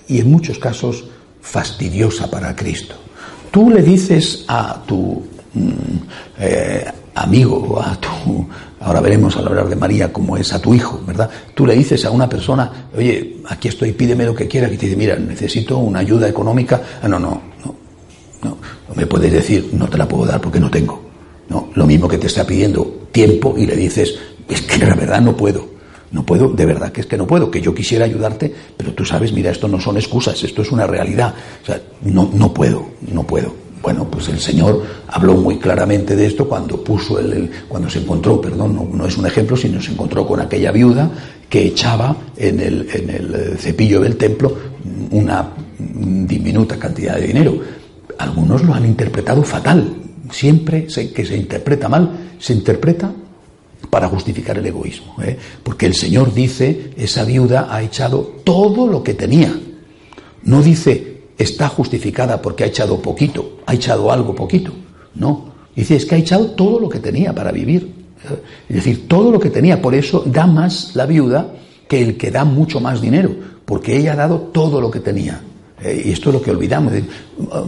y en muchos casos fastidiosa para Cristo. Tú le dices a tu mm, eh, amigo, a tu Ahora veremos al hablar de María cómo es a tu hijo, ¿verdad? Tú le dices a una persona, oye, aquí estoy, pídeme lo que quieras, y te dice, mira, necesito una ayuda económica. Ah, no, no, no, no. No me puedes decir, no te la puedo dar porque no tengo. No, lo mismo que te está pidiendo tiempo y le dices, es que la verdad no puedo. No puedo, de verdad que es que no puedo, que yo quisiera ayudarte, pero tú sabes, mira, esto no son excusas, esto es una realidad. O sea, no, no puedo, no puedo. Bueno, pues el Señor habló muy claramente de esto cuando puso el, cuando se encontró, perdón, no, es un ejemplo, sino se encontró con aquella viuda que echaba en el, en el cepillo del templo una diminuta cantidad de dinero. Algunos lo han interpretado fatal. Siempre que se interpreta mal, se interpreta para justificar el egoísmo. ¿eh? Porque el Señor dice, esa viuda ha echado todo lo que tenía. No dice, está justificada porque ha echado poquito, ha echado algo poquito. No, dice, es que ha echado todo lo que tenía para vivir. Es decir, todo lo que tenía, por eso da más la viuda que el que da mucho más dinero, porque ella ha dado todo lo que tenía. Eh, y esto es lo que olvidamos.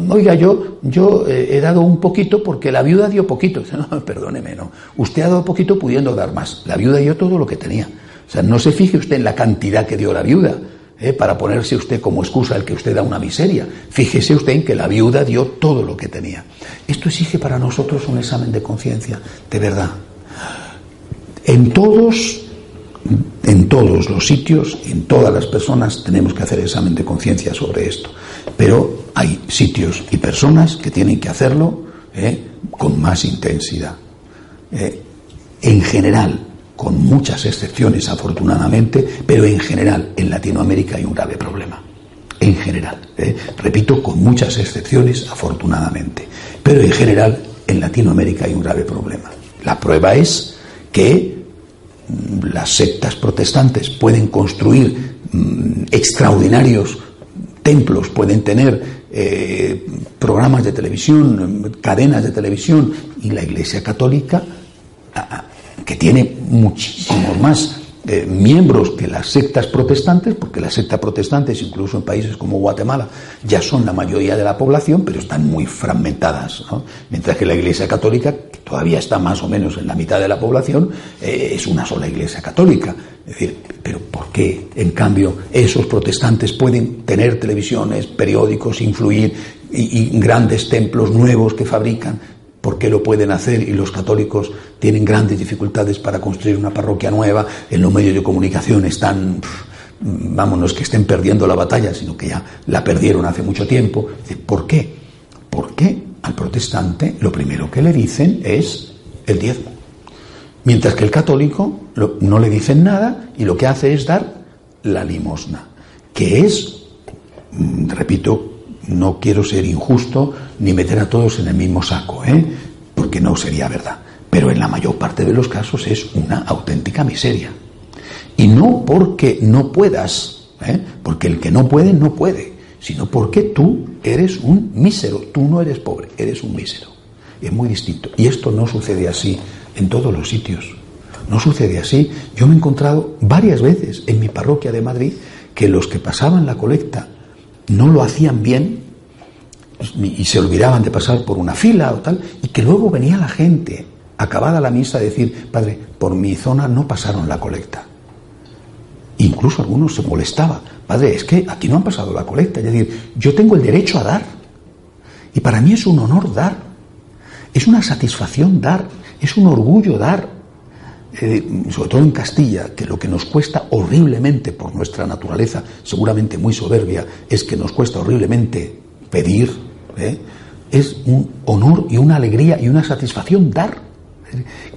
Oiga, yo, yo eh, he dado un poquito porque la viuda dio poquito. No, perdóneme, no. Usted ha dado poquito pudiendo dar más. La viuda dio todo lo que tenía. O sea, no se fije usted en la cantidad que dio la viuda, ¿eh? para ponerse usted como excusa el que usted da una miseria. Fíjese usted en que la viuda dio todo lo que tenía. Esto exige para nosotros un examen de conciencia, de verdad. En todos, en todos los sitios, en todas las personas tenemos que hacer examen de conciencia sobre esto. Pero hay sitios y personas que tienen que hacerlo ¿eh? con más intensidad. ¿eh? en general, con muchas excepciones afortunadamente, pero en general en Latinoamérica hay un grave problema. En general, ¿eh? repito, con muchas excepciones afortunadamente, pero en general en Latinoamérica hay un grave problema. La prueba es que mm, las sectas protestantes pueden construir mm, extraordinarios templos pueden tener eh, programas de televisión, cadenas de televisión, y la Iglesia Católica, que tiene muchísimos más eh, miembros que las sectas protestantes, porque las sectas protestantes, incluso en países como Guatemala, ya son la mayoría de la población, pero están muy fragmentadas. Mientras que la Iglesia Católica, que todavía está más o menos en la mitad de la población, eh, es una sola Iglesia Católica. Es decir, pero ¿por qué, en cambio, esos protestantes pueden tener televisiones, periódicos, influir y grandes templos nuevos que fabrican? ¿Por qué lo pueden hacer y los católicos tienen grandes dificultades para construir una parroquia nueva? En los medios de comunicación están, vamos, no es que estén perdiendo la batalla, sino que ya la perdieron hace mucho tiempo. ¿Por qué? Porque al protestante lo primero que le dicen es el diezmo. Mientras que el católico no le dicen nada y lo que hace es dar la limosna, que es, mm, repito, no quiero ser injusto ni meter a todos en el mismo saco, ¿eh? porque no sería verdad. Pero en la mayor parte de los casos es una auténtica miseria. Y no porque no puedas, ¿eh? porque el que no puede, no puede, sino porque tú eres un mísero, tú no eres pobre, eres un mísero. Es muy distinto. Y esto no sucede así en todos los sitios. No sucede así. Yo me he encontrado varias veces en mi parroquia de Madrid que los que pasaban la colecta no lo hacían bien y se olvidaban de pasar por una fila o tal, y que luego venía la gente, acabada la misa, a decir, Padre, por mi zona no pasaron la colecta. Incluso algunos se molestaban, Padre, es que aquí no han pasado la colecta, es decir, yo tengo el derecho a dar. Y para mí es un honor dar, es una satisfacción dar, es un orgullo dar. Eh, sobre todo en Castilla, que lo que nos cuesta horriblemente por nuestra naturaleza, seguramente muy soberbia, es que nos cuesta horriblemente pedir, ¿eh? es un honor y una alegría y una satisfacción dar.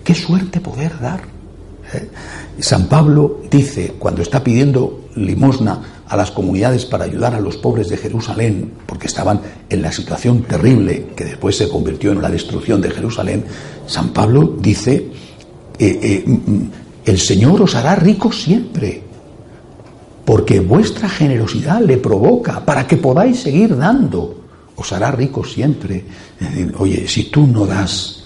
Qué suerte poder dar. ¿eh? San Pablo dice, cuando está pidiendo limosna a las comunidades para ayudar a los pobres de Jerusalén, porque estaban en la situación terrible que después se convirtió en la destrucción de Jerusalén, San Pablo dice, eh, mm, mm, el Señor os hará ricos siempre, porque vuestra generosidad le provoca para que podáis seguir dando. Os hará ricos siempre. Oye, si tú no das,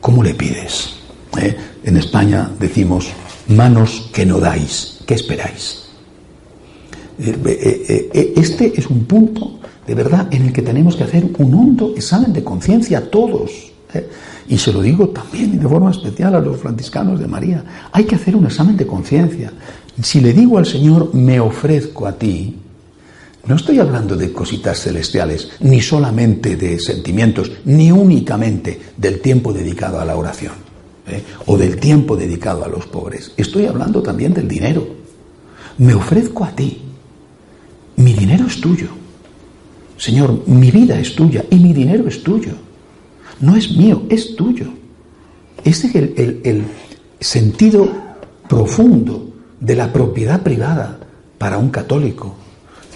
¿cómo le pides? ¿Eh? En España decimos, manos que no dais, ¿qué esperáis? Eh, eh, este es un punto de verdad en el que tenemos que hacer un hondo examen de conciencia todos. Y se lo digo también de forma especial a los franciscanos de María. Hay que hacer un examen de conciencia. Si le digo al Señor, me ofrezco a ti, no estoy hablando de cositas celestiales, ni solamente de sentimientos, ni únicamente del tiempo dedicado a la oración ¿eh? o del tiempo dedicado a los pobres. Estoy hablando también del dinero. Me ofrezco a ti. Mi dinero es tuyo. Señor, mi vida es tuya y mi dinero es tuyo. No es mío, es tuyo. Ese es el, el sentido profundo de la propiedad privada para un católico.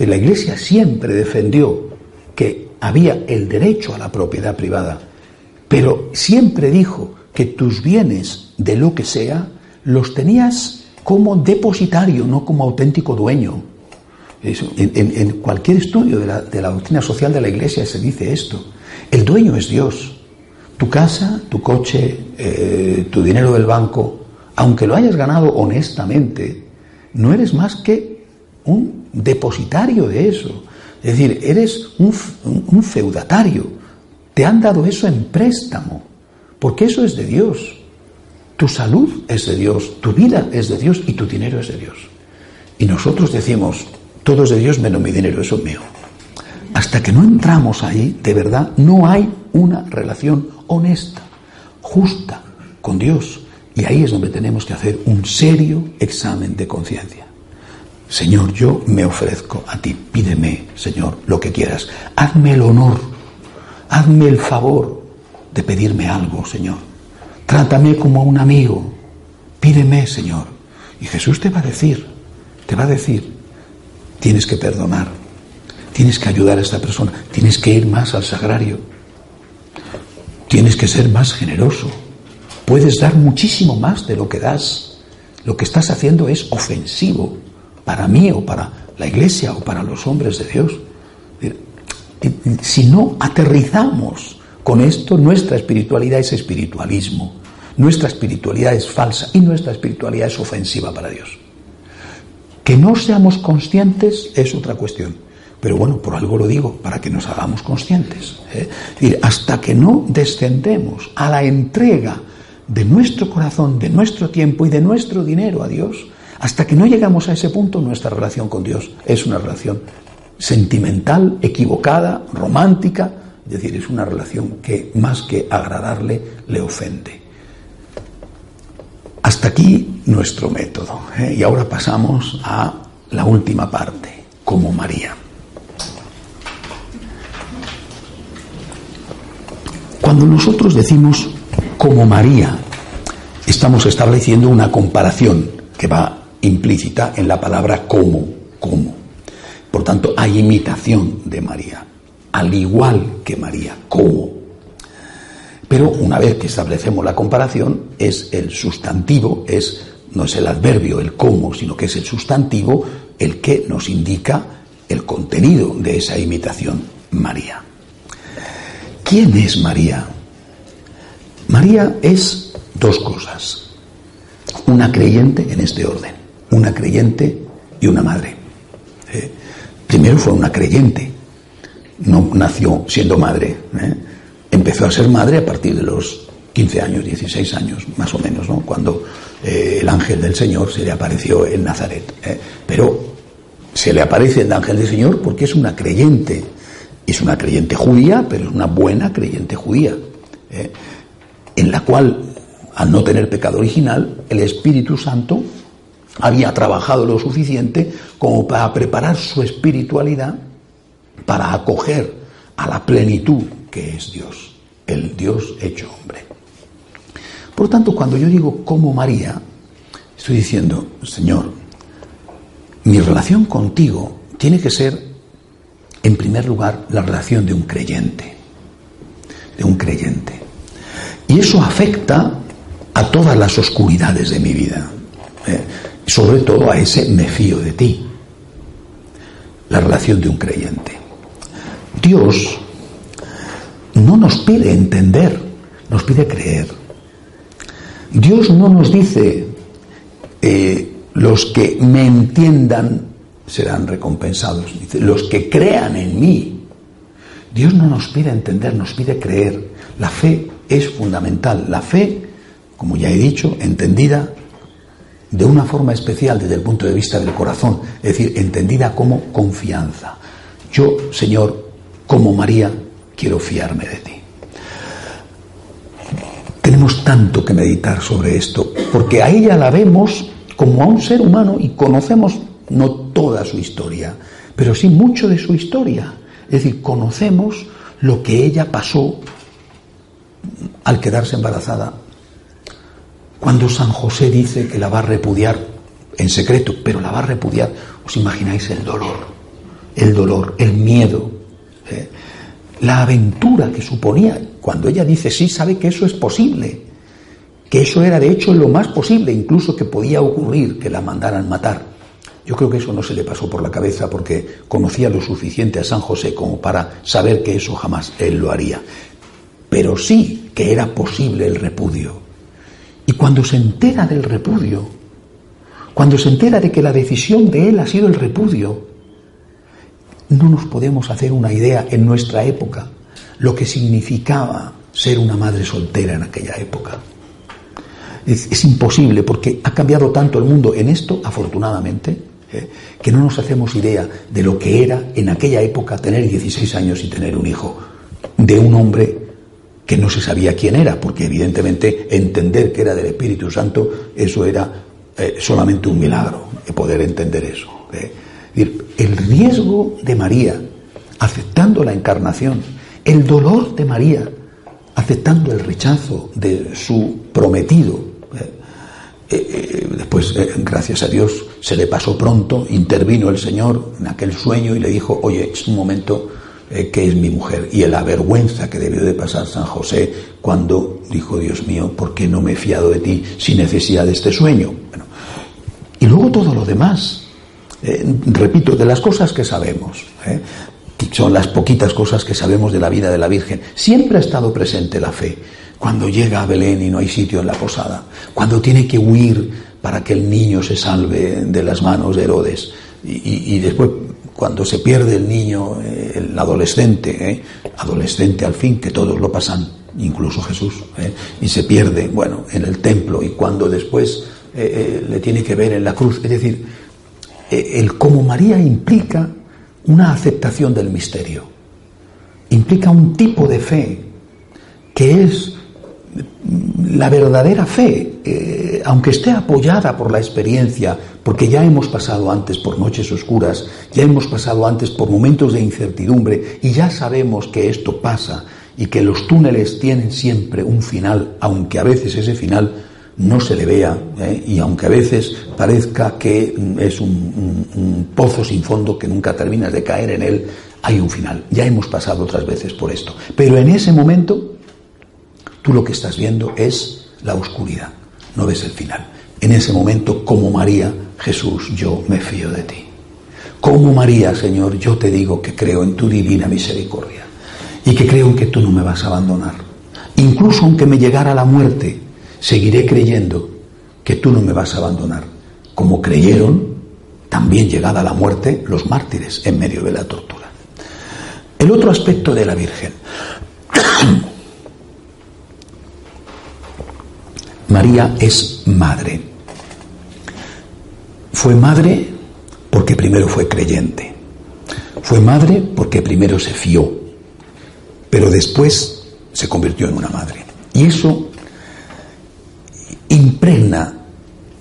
La Iglesia siempre defendió que había el derecho a la propiedad privada, pero siempre dijo que tus bienes, de lo que sea, los tenías como depositario, no como auténtico dueño. en, cualquier estudio de la, doctrina social de la Iglesia se dice esto. El dueño es Dios. Tu casa, tu coche, eh, tu dinero del banco, aunque lo hayas ganado honestamente, no eres más que un depositario de eso. Es decir, eres un, feudatario. Te han dado eso en préstamo, porque eso es de Dios. Tu salud es de Dios, tu vida es de Dios y tu dinero es de Dios. Y nosotros decimos, todo es de Dios menos mi dinero, eso es mío. Hasta que no entramos ahí, de verdad, no hay una relación honesta, justa con Dios. Y ahí es donde tenemos que hacer un serio examen de conciencia. Señor, yo me ofrezco a ti, pídeme, Señor, lo que quieras. Hazme el honor, hazme el favor de pedirme algo, Señor. Trátame como a un amigo, pídeme, Señor. Y Jesús te va a decir, te va a decir, tienes que perdonar, tienes que ayudar a esta persona, tienes que ir más al sagrario, tienes que ser más generoso, Puedes dar muchísimo más de lo que das. Lo que estás haciendo es ofensivo para mí o para la iglesia o para los hombres de Dios. Si no aterrizamos con esto, nuestra espiritualidad es espiritualismo, nuestra espiritualidad es falsa y nuestra espiritualidad es ofensiva para Dios. Que no seamos conscientes es otra cuestión. Pero bueno, por algo lo digo, para que nos hagamos conscientes. ¿eh? Hasta que no descendemos a la entrega de nuestro corazón, de nuestro tiempo y de nuestro dinero a Dios, hasta que no llegamos a ese punto, nuestra relación con Dios es una relación sentimental, equivocada, romántica, es decir, es una relación que más que agradarle, le ofende. Hasta aquí nuestro método. ¿eh? Y ahora pasamos a la última parte, como María. Cuando nosotros decimos como María, estamos estableciendo una comparación que va implícita en la palabra como, como. Por tanto, hay imitación de María, al igual que María, como. Pero una vez que establecemos la comparación, es el sustantivo, es no es el adverbio, el cómo, sino que es el sustantivo el que nos indica el contenido de esa imitación, María. ¿Quién es María? María es dos cosas. Una creyente en este orden, una creyente y una madre. ¿Eh? Primero fue una creyente, no nació siendo madre. ¿eh? empezó a ser madre a partir de los 15 años, 16 años, más o menos, ¿no? cuando eh, el ángel del Señor se le apareció en Nazaret. Pero se le aparece el ángel del Señor porque es una creyente. Es una creyente judía, pero es una buena creyente judía, en la cual, al no tener pecado original, el Espíritu Santo había trabajado lo suficiente como para preparar su espiritualidad para acoger a la plenitud que es Dios, el Dios hecho hombre. Por tanto, cuando yo digo como María, estoy diciendo, Señor, mi relación contigo tiene que ser, en primer lugar, la relación de un creyente, de un creyente. Y eso afecta a todas las oscuridades de mi vida, ¿eh? Sobre todo a ese me fío de ti, la relación de un creyente. Dios no nos pide entender, nos pide creer. Dios no nos dice, eh, los que me entiendan serán recompensados. Dice, los que crean en mí. Dios no nos pide entender, nos pide creer. La fe es fundamental. La fe, como ya he dicho, entendida de una forma especial desde el punto de vista del corazón, es decir, entendida como confianza. Yo, Señor, como María, quiero fiarme de ti. Tenemos tanto que meditar sobre esto, porque a ella la vemos como a un ser humano y conocemos no toda su historia, pero sí mucho de su historia. Es decir, conocemos lo que ella pasó al quedarse embarazada. Cuando San José dice que la va a repudiar en secreto, pero la va a repudiar, os imagináis el dolor, el dolor, el miedo. ¿eh? la aventura que suponía. Cuando ella dice sí, sabe que eso es posible, que eso era de hecho lo más posible, incluso que podía ocurrir que la mandaran matar. Yo creo que eso no se le pasó por la cabeza porque conocía lo suficiente a San José como para saber que eso jamás él lo haría. Pero sí que era posible el repudio. Y cuando se entera del repudio, cuando se entera de que la decisión de él ha sido el repudio, no nos podemos hacer una idea en nuestra época lo que significaba ser una madre soltera en aquella época. Es, imposible porque ha cambiado tanto el mundo en esto, afortunadamente, ¿eh? que no nos hacemos idea de lo que era en aquella época tener 16 años y tener un hijo de un hombre que no se sabía quién era, porque evidentemente entender que era del Espíritu Santo, eso era eh, solamente un milagro, de poder entender eso. ¿eh? el riesgo de María aceptando la encarnación, el dolor de María aceptando el rechazo de su prometido. Eh, eh, después, eh, gracias a Dios, se le pasó pronto, intervino el Señor en aquel sueño y le dijo, oye, es un momento que es mi mujer. Y la vergüenza que debió de pasar San José cuando dijo, Dios mío, ¿por qué no me he fiado de ti sin necesidad de este sueño? y luego todo lo demás, eh, repito, de las cosas que sabemos, ¿eh? son las poquitas cosas que sabemos de la vida de la Virgen, siempre ha estado presente la fe. Cuando llega a Belén y no hay sitio en la posada, cuando tiene que huir para que el niño se salve de las manos de Herodes, y, después cuando se pierde el niño, eh, el adolescente, adolescente al fin, que todos lo pasan, incluso Jesús, y se pierde, bueno, en el templo, y cuando después le tiene que ver en la cruz, es decir, eh, el cómo María implica una aceptación del misterio, implica un tipo de fe que es la verdadera fe, eh, aunque esté apoyada por la experiencia, porque ya hemos pasado antes por noches oscuras, ya hemos pasado antes por momentos de incertidumbre y ya sabemos que esto pasa y que los túneles tienen siempre un final, aunque a veces ese final no se le vea, ¿eh? y aunque a veces parezca que es un, pozo sin fondo que nunca terminas de caer en él, hay un final. Ya hemos pasado otras veces por esto. Pero en ese momento, tú lo que estás viendo es la oscuridad, no ves el final. En ese momento, como María, Jesús, yo me fío de ti. Como María, Señor, yo te digo que creo en tu divina misericordia y que creo en que tú no me vas a abandonar. Incluso aunque me llegara la muerte, seguiré creyendo que tú no me vas a abandonar, como creyeron también llegada la muerte los mártires en medio de la tortura. El otro aspecto de la Virgen. María es madre. Fue madre porque primero fue creyente. Fue madre porque primero se fió, pero después se convirtió en una madre. Y eso impregna,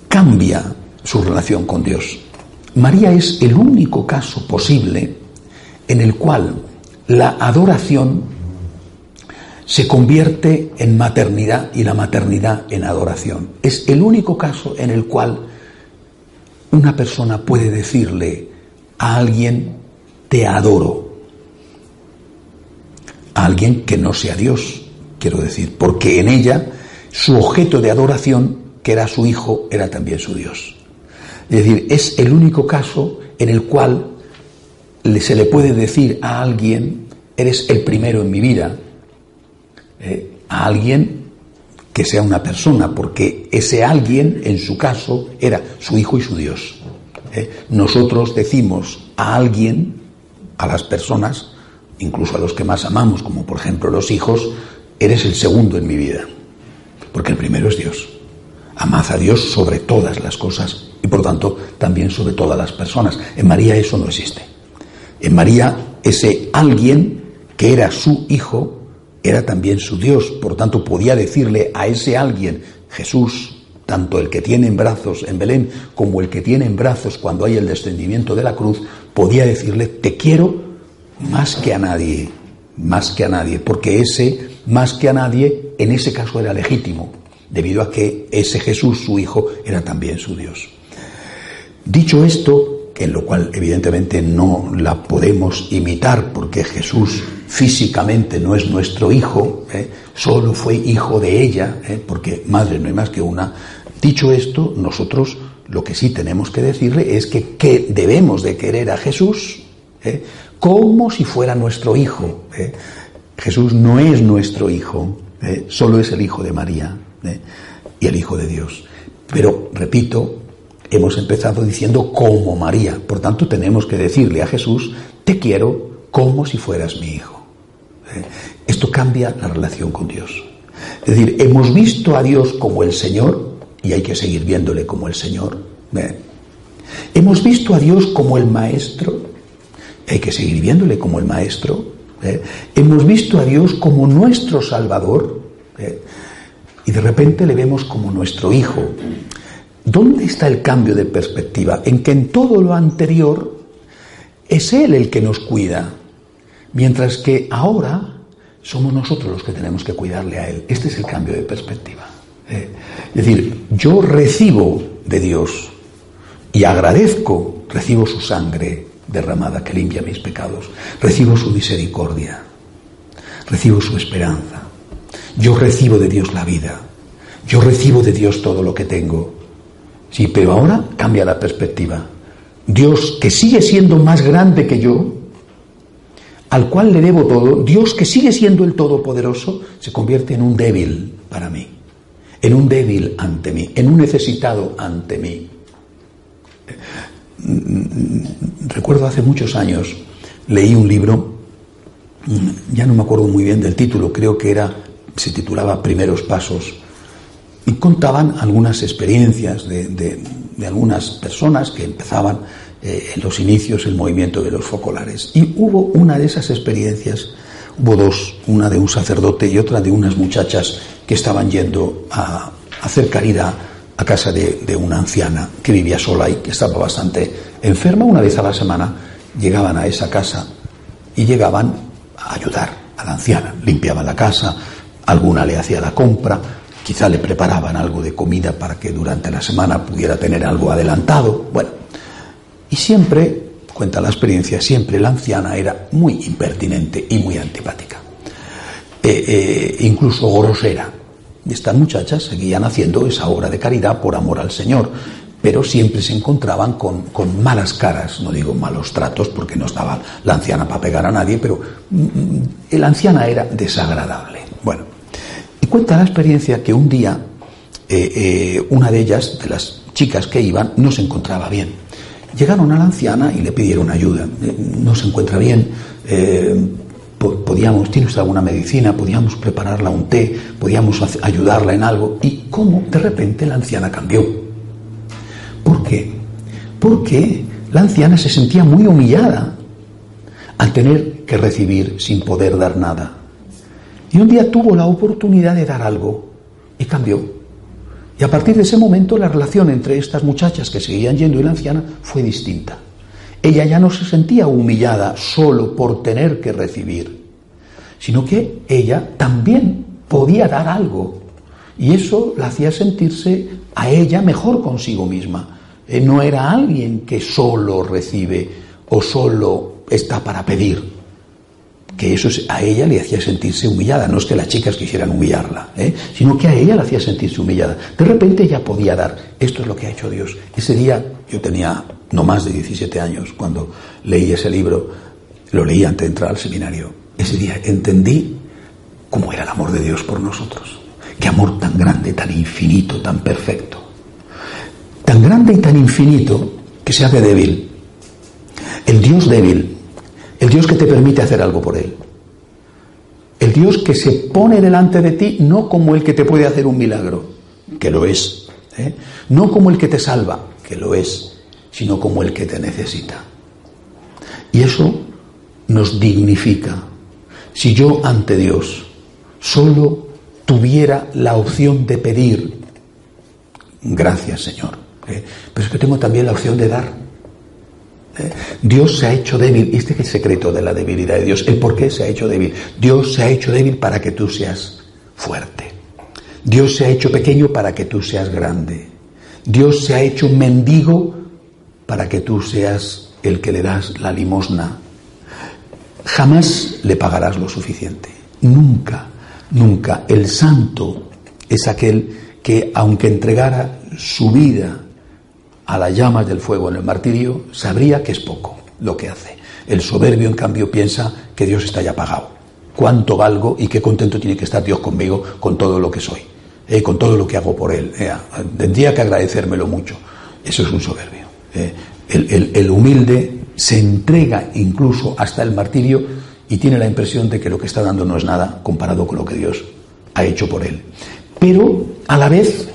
cambia su relación con Dios. María es el único caso posible en el cual la adoración se convierte en maternidad y la maternidad en adoración. Es el único caso en el cual una persona puede decirle a alguien, te adoro. A alguien que no sea Dios, quiero decir, porque en ella su objeto de adoración, que era su hijo, era también su Dios. Es decir, es el único caso en el cual se le puede decir a alguien, eres el primero en mi vida, eh, a alguien que sea una persona, porque ese alguien, en su caso, era su hijo y su Dios. Eh, nosotros decimos a alguien, a las personas, incluso a los que más amamos, como por ejemplo los hijos, eres el segundo en mi vida porque el primero es Dios. Amad a Dios sobre todas las cosas y por tanto también sobre todas las personas. En María eso no existe. En María ese alguien que era su hijo era también su Dios. Por tanto podía decirle a ese alguien, Jesús, tanto el que tiene en brazos en Belén como el que tiene en brazos cuando hay el descendimiento de la cruz, podía decirle, te quiero más que a nadie, más que a nadie, porque ese más que a nadie, en ese caso era legítimo, debido a que ese Jesús, su Hijo, era también su Dios. Dicho esto, en lo cual evidentemente no la podemos imitar porque Jesús físicamente no es nuestro hijo, ¿eh? solo fue hijo de ella, ¿eh? porque madre no hay más que una. Dicho esto, nosotros lo que sí tenemos que decirle es que, que debemos de querer a Jesús ¿eh? como si fuera nuestro hijo. Jesús no es nuestro Hijo, solo es el Hijo de María y el Hijo de Dios. Pero, repito, hemos empezado diciendo como María, por tanto tenemos que decirle a Jesús, te quiero como si fueras mi Hijo. ¿eh? Esto cambia la relación con Dios. Es decir, hemos visto a Dios como el Señor y hay que seguir viéndole como el Señor. Hemos visto a Dios como el Maestro, y hay que seguir viéndole como el Maestro. ¿eh? Hemos visto a Dios como nuestro Salvador ¿eh? y de repente le vemos como nuestro Hijo. ¿Dónde está el cambio de perspectiva? En que en todo lo anterior es Él el que nos cuida, mientras que ahora somos nosotros los que tenemos que cuidarle a Él. Este es el cambio de perspectiva. ¿eh? Es decir, yo recibo de Dios y agradezco, recibo su sangre, derramada que limpia mis pecados. Recibo su misericordia, recibo su esperanza. Yo recibo de Dios la vida, yo recibo de Dios todo lo que tengo. Sí, pero ahora cambia la perspectiva, Dios que sigue siendo más grande que yo, al cual le debo todo, Dios que sigue siendo el Todopoderoso, se convierte en un débil para mí, en un débil ante mí, en un necesitado ante mí. Recuerdo hace muchos años, leí un libro, ya no me acuerdo muy bien del título, creo que era, se titulaba Primeros Pasos, y contaban algunas experiencias de, algunas personas que empezaban eh, en los inicios el movimiento de los focolares. Y hubo una de esas experiencias, hubo dos, una de un sacerdote y otra de unas muchachas que estaban yendo a hacer caridad a casa de, de una anciana que vivía sola y que estaba bastante enferma. Una vez a la semana llegaban a esa casa y llegaban a ayudar a la anciana. Limpiaban la casa, alguna le hacía la compra, quizá le preparaban algo de comida para que durante la semana pudiera tener algo adelantado. Bueno, y siempre, cuenta la experiencia, siempre la anciana era muy impertinente y muy antipática. Eh, eh, incluso grosera. Estas muchachas seguían haciendo esa obra de caridad por amor al Señor, pero siempre se encontraban con, malas caras, no digo malos tratos, porque no estaba la anciana para pegar a nadie, pero mm, mm, la anciana era desagradable. Bueno, cuenta la experiencia que un día eh, una de ellas, de las chicas que iban, no se encontraba bien Llegaron a la anciana y le pidieron ayuda. Eh, no se encuentra bien, eh, podíamos, ¿tiene usted alguna medicina? Podíamos prepararla un té, podíamos ayudarla en algo. ¿Y cómo de repente la anciana cambió? ¿Por qué? Porque la anciana se sentía muy humillada al tener que recibir sin poder dar nada. Y un día tuvo la oportunidad de dar algo y cambió. Y a partir de ese momento la relación entre estas muchachas que seguían yendo y la anciana fue distinta. Ella ya no se sentía humillada solo por tener que recibir, sino que ella también podía dar algo. Y eso la hacía sentirse a ella mejor consigo misma. Eh, no era alguien que solo recibe o solo está para pedir que eso a ella le hacía sentirse humillada. No es que las chicas quisieran humillarla, ¿eh? sino que a ella le hacía sentirse humillada. De repente ella podía dar. Esto es lo que ha hecho Dios. Ese día yo tenía no más de 17 años cuando leí ese libro. Lo leí antes de entrar al seminario. Ese día entendí cómo era el amor de Dios por nosotros. Qué amor tan grande, tan infinito, tan perfecto. Tan grande y tan infinito que se hace débil. El Dios débil el Dios que te permite hacer algo por Él. El Dios que se pone delante de ti no como el que te puede hacer un milagro, que lo es. ¿eh? No como el que te salva, que lo es, sino como el que te necesita. Y eso nos dignifica. Si yo ante Dios solo tuviera la opción de pedir, gracias Señor, ¿eh? pero es que tengo también la opción de dar. Dios se ha hecho débil. Este es el secreto de la debilidad de Dios. El por qué se ha hecho débil. Dios se ha hecho débil para que tú seas fuerte. Dios se ha hecho pequeño para que tú seas grande. Dios se ha hecho mendigo para que tú seas el que le das la limosna. Jamás le pagarás lo suficiente. Nunca, nunca. El santo es aquel que, aunque entregara su vida a las llamas del fuego en el martirio, sabría que es poco lo que hace. El soberbio, en cambio, piensa que Dios está ya pagado. ¿Cuánto valgo y qué contento tiene que estar Dios conmigo con todo lo que soy? Eh, con todo lo que hago por Él. Eh, tendría que agradecérmelo mucho. Eso es un soberbio. Eh, el, el humilde se entrega incluso hasta el martirio y tiene la impresión de que lo que está dando no es nada comparado con lo que Dios ha hecho por él. Pero a la vez,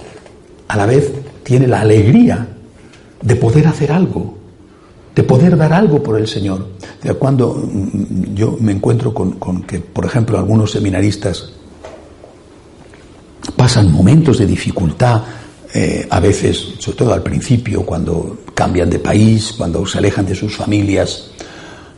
a la vez tiene la alegría de poder hacer algo, de poder dar algo por el Señor. Cuando mm, yo me encuentro con, que, por ejemplo, algunos seminaristas pasan momentos de dificultad, eh, a veces, sobre todo al principio, cuando cambian de país, cuando se alejan de sus familias,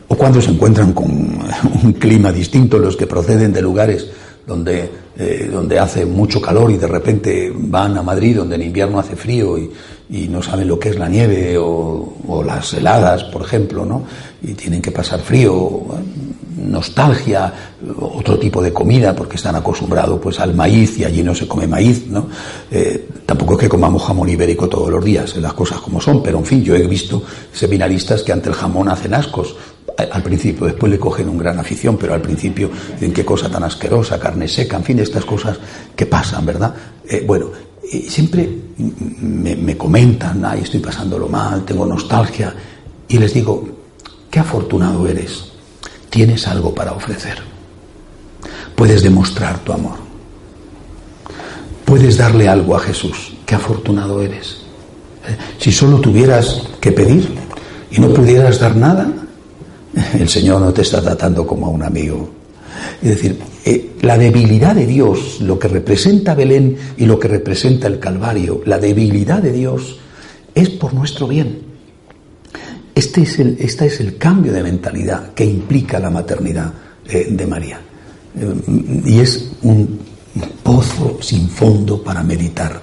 o cuando se encuentran con un clima distinto, los que proceden de lugares donde, eh, donde hace mucho calor y de repente van a Madrid, donde en invierno hace frío y, y no saben lo que es la nieve o, las heladas, por ejemplo, ¿no? Y tienen que pasar frío. nostalgia, otro tipo de comida, porque están acostumbrados pues al maíz y allí no se come maíz, ¿no? Eh, tampoco es que comamos jamón ibérico todos los días, las cosas como son, pero en fin, yo he visto seminaristas que ante el jamón hacen ascos, al principio, después le cogen un gran afición, pero al principio dicen qué cosa tan asquerosa, carne seca, en fin, estas cosas que pasan, ¿verdad? Eh, bueno, siempre me, me, comentan, ay, estoy pasándolo mal, tengo nostalgia, y les digo, qué afortunado eres, tienes algo para ofrecer, puedes demostrar tu amor, puedes darle algo a Jesús, qué afortunado eres. Eh, si solo tuvieras que pedir y no pudieras dar nada, el Señor no te está tratando como a un amigo. Es decir, eh, la debilidad de Dios, lo que representa Belén y lo que representa el Calvario, la debilidad de Dios es por nuestro bien. Este es el, es el cambio de mentalidad que implica la maternidad eh, de María. Eh, y es un pozo sin fondo para meditar.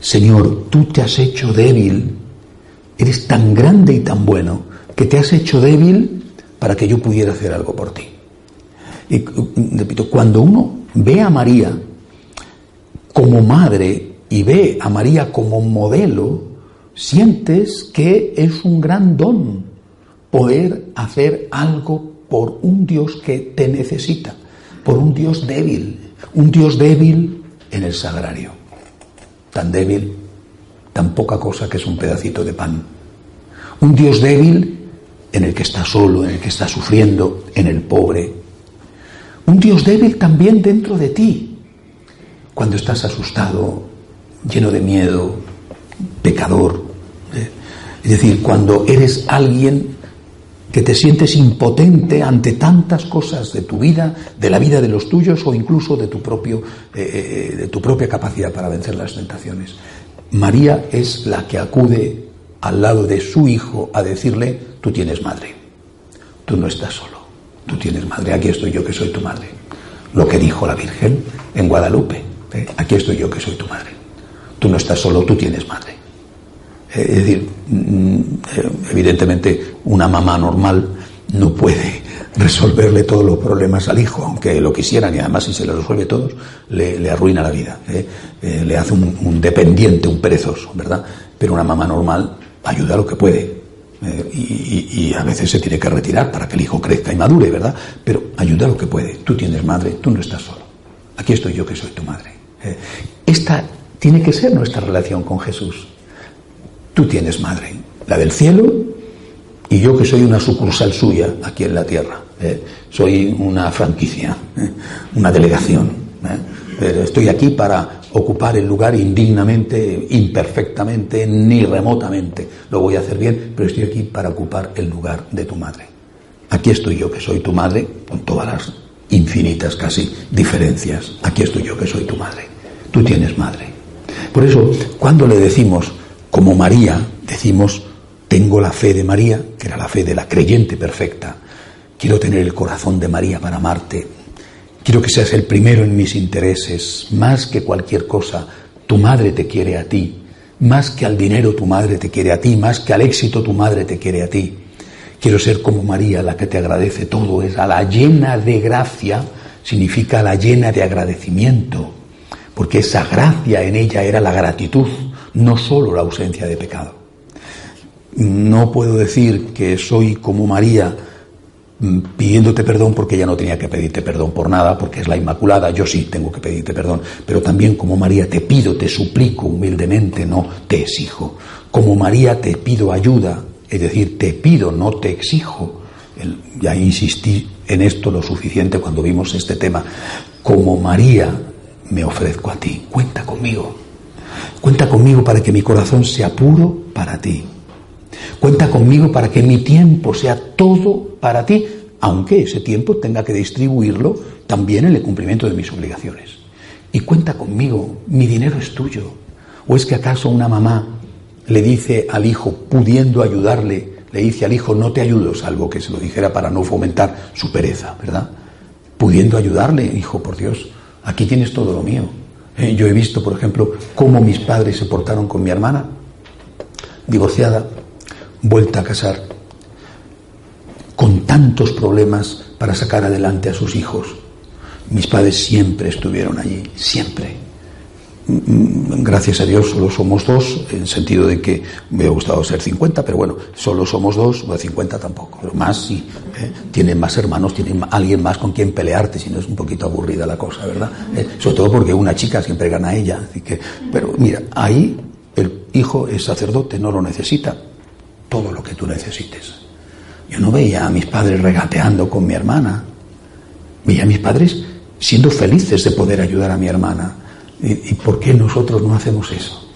Señor, tú te has hecho débil, eres tan grande y tan bueno que te has hecho débil para que yo pudiera hacer algo por ti. Y repito, cuando uno ve a María como madre y ve a María como modelo, sientes que es un gran don poder hacer algo por un Dios que te necesita, por un Dios débil, un Dios débil en el sagrario, tan débil, tan poca cosa que es un pedacito de pan, un Dios débil en el que está solo, en el que está sufriendo, en el pobre. Un Dios débil también dentro de ti, cuando estás asustado, lleno de miedo, pecador. ¿eh? Es decir, cuando eres alguien que te sientes impotente ante tantas cosas de tu vida, de la vida de los tuyos o incluso de tu, propio, eh, eh, de tu propia capacidad para vencer las tentaciones. María es la que acude al lado de su hijo a decirle, tú tienes madre, tú no estás solo, tú tienes madre, aquí estoy yo que soy tu madre. Lo que dijo la Virgen en Guadalupe, ¿eh? aquí estoy yo que soy tu madre, tú no estás solo, tú tienes madre. Eh, es decir, mm, eh, evidentemente una mamá normal no puede resolverle todos los problemas al hijo, aunque lo quisieran, y además si se lo resuelve todos, le, arruina la vida, le hace un, un, dependiente, un perezoso, ¿verdad? Pero una mamá normal ayuda lo que puede. Eh, y, a veces se tiene que retirar para que el hijo crezca y madure, ¿verdad? Pero ayuda lo que puede. Tú tienes madre, tú no estás solo. Aquí estoy yo que soy tu madre. Eh, esta tiene que ser nuestra relación con Jesús. Tú tienes madre, la del cielo, y yo que soy una sucursal suya aquí en la tierra. Eh, soy una franquicia, una delegación. estoy aquí para ocupar el lugar indignamente, imperfectamente, ni remotamente. Lo voy a hacer bien, pero estoy aquí para ocupar el lugar de tu madre. Aquí estoy yo, que soy tu madre, con todas las infinitas casi diferencias. Aquí estoy yo, que soy tu madre. Tú tienes madre. Por eso, cuando le decimos, como María, decimos, tengo la fe de María, que era la fe de la creyente perfecta, quiero tener el corazón de María para amarte, Quiero que seas el primero en mis intereses, más que cualquier cosa. Tu madre te quiere a ti, más que al dinero tu madre te quiere a ti, más que al éxito tu madre te quiere a ti. Quiero ser como María, la que te agradece todo, es a la llena de gracia, significa la llena de agradecimiento, porque esa gracia en ella era la gratitud, no solo la ausencia de pecado. No puedo decir que soy como María, pidiéndote perdón porque ella no tenía que pedirte perdón por nada, porque es la Inmaculada, yo sí tengo que pedirte perdón, pero también como María te pido, te suplico humildemente, no te exijo. Como María te pido ayuda, es decir, te pido, no te exijo. Ya insistí en esto lo suficiente cuando vimos este tema. Como María me ofrezco a ti, cuenta conmigo. Cuenta conmigo para que mi corazón sea puro para ti. Cuenta conmigo para que mi tiempo sea todo para ti, aunque ese tiempo tenga que distribuirlo también en el cumplimiento de mis obligaciones. Y cuenta conmigo, mi dinero es tuyo. ¿O es que acaso una mamá le dice al hijo, pudiendo ayudarle, le dice al hijo, no te ayudo, salvo que se lo dijera para no fomentar su pereza, ¿verdad? Pudiendo ayudarle, hijo, por Dios, aquí tienes todo lo mío. Eh, yo he visto, por ejemplo, cómo mis padres se portaron con mi hermana, divorciada, vuelta a casar, con tantos problemas, para sacar adelante a sus hijos. Mis padres siempre estuvieron allí, siempre. Gracias a Dios solo somos dos, en sentido de que me hubiera gustado ser 50, pero bueno, solo somos dos, o 50 tampoco, más sí. ¿eh? Tienen más hermanos, tienen alguien más con quien pelearte, si no es un poquito aburrida la cosa, ¿verdad? ¿Eh? Sobre todo porque una chica siempre gana ella. Así pero mira, ahí el hijo es sacerdote, no lo necesita. Todo lo que tú necesites. Yo no veía a mis padres regateando con mi hermana. Veía a mis padres siendo felices de poder ayudar a mi hermana. ¿Y, por qué nosotros no hacemos eso?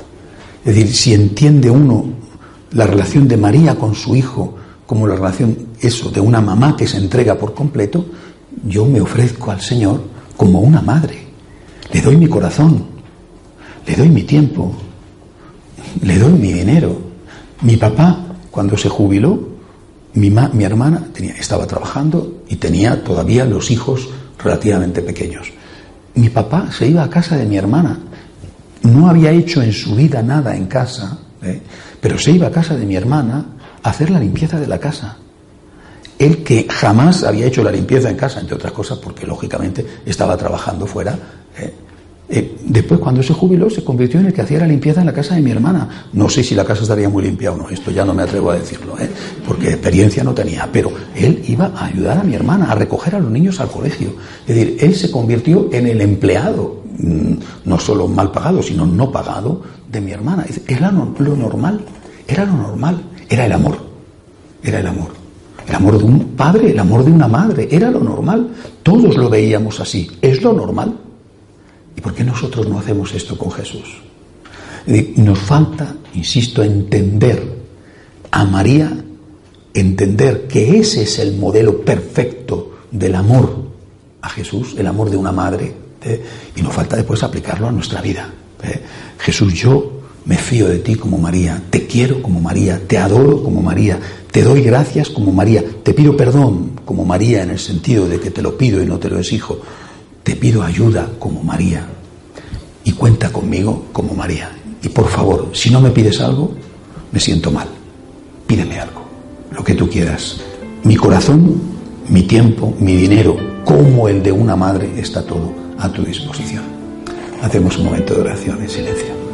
Es decir, si entiende uno la relación de María con su hijo como la relación, eso, de una mamá que se entrega por completo, yo me ofrezco al Señor como una madre. Le doy mi corazón, le doy mi tiempo, le doy mi dinero. Mi papá, cuando se jubiló, mi, mi hermana estaba trabajando y tenía todavía los hijos relativamente pequeños. Mi papá se iba a casa de mi hermana. No había hecho en su vida nada en casa, ¿eh? pero se iba a casa de mi hermana a hacer la limpieza de la casa. Él que jamás había hecho la limpieza en casa, entre otras cosas porque lógicamente estaba trabajando fuera, ¿eh? Eh, después, cuando se jubiló, se convirtió en el que hacía la limpieza en la casa de mi hermana. No sé si la casa estaría muy limpia o no, esto ya no me atrevo a decirlo, ¿eh? porque experiencia no tenía, pero él iba a ayudar a mi hermana a recoger a los niños al colegio. Es decir, él se convirtió en el empleado, mm, no solo mal pagado, sino no pagado de mi hermana. Era lo normal, era lo normal, era el amor, era el amor. El amor de un padre, el amor de una madre, era lo normal. Todos lo veíamos así, es lo normal. ¿Y por qué nosotros no hacemos esto con Jesús? Nos falta, insisto, entender a María, entender que ese es el modelo perfecto del amor a Jesús, el amor de una madre, ¿eh? y nos falta después aplicarlo a nuestra vida. ¿eh? Jesús, yo me fío de ti como María, te quiero como María, te adoro como María, te doy gracias como María, te pido perdón como María en el sentido de que te lo pido y no te lo exijo, te pido ayuda como María y cuenta conmigo como María. Y por favor, si no me pides algo, me siento mal. Pídeme algo, lo que tú quieras. Mi corazón, mi tiempo, mi dinero, como el de una madre, está todo a tu disposición. Hacemos un momento de oración en silencio.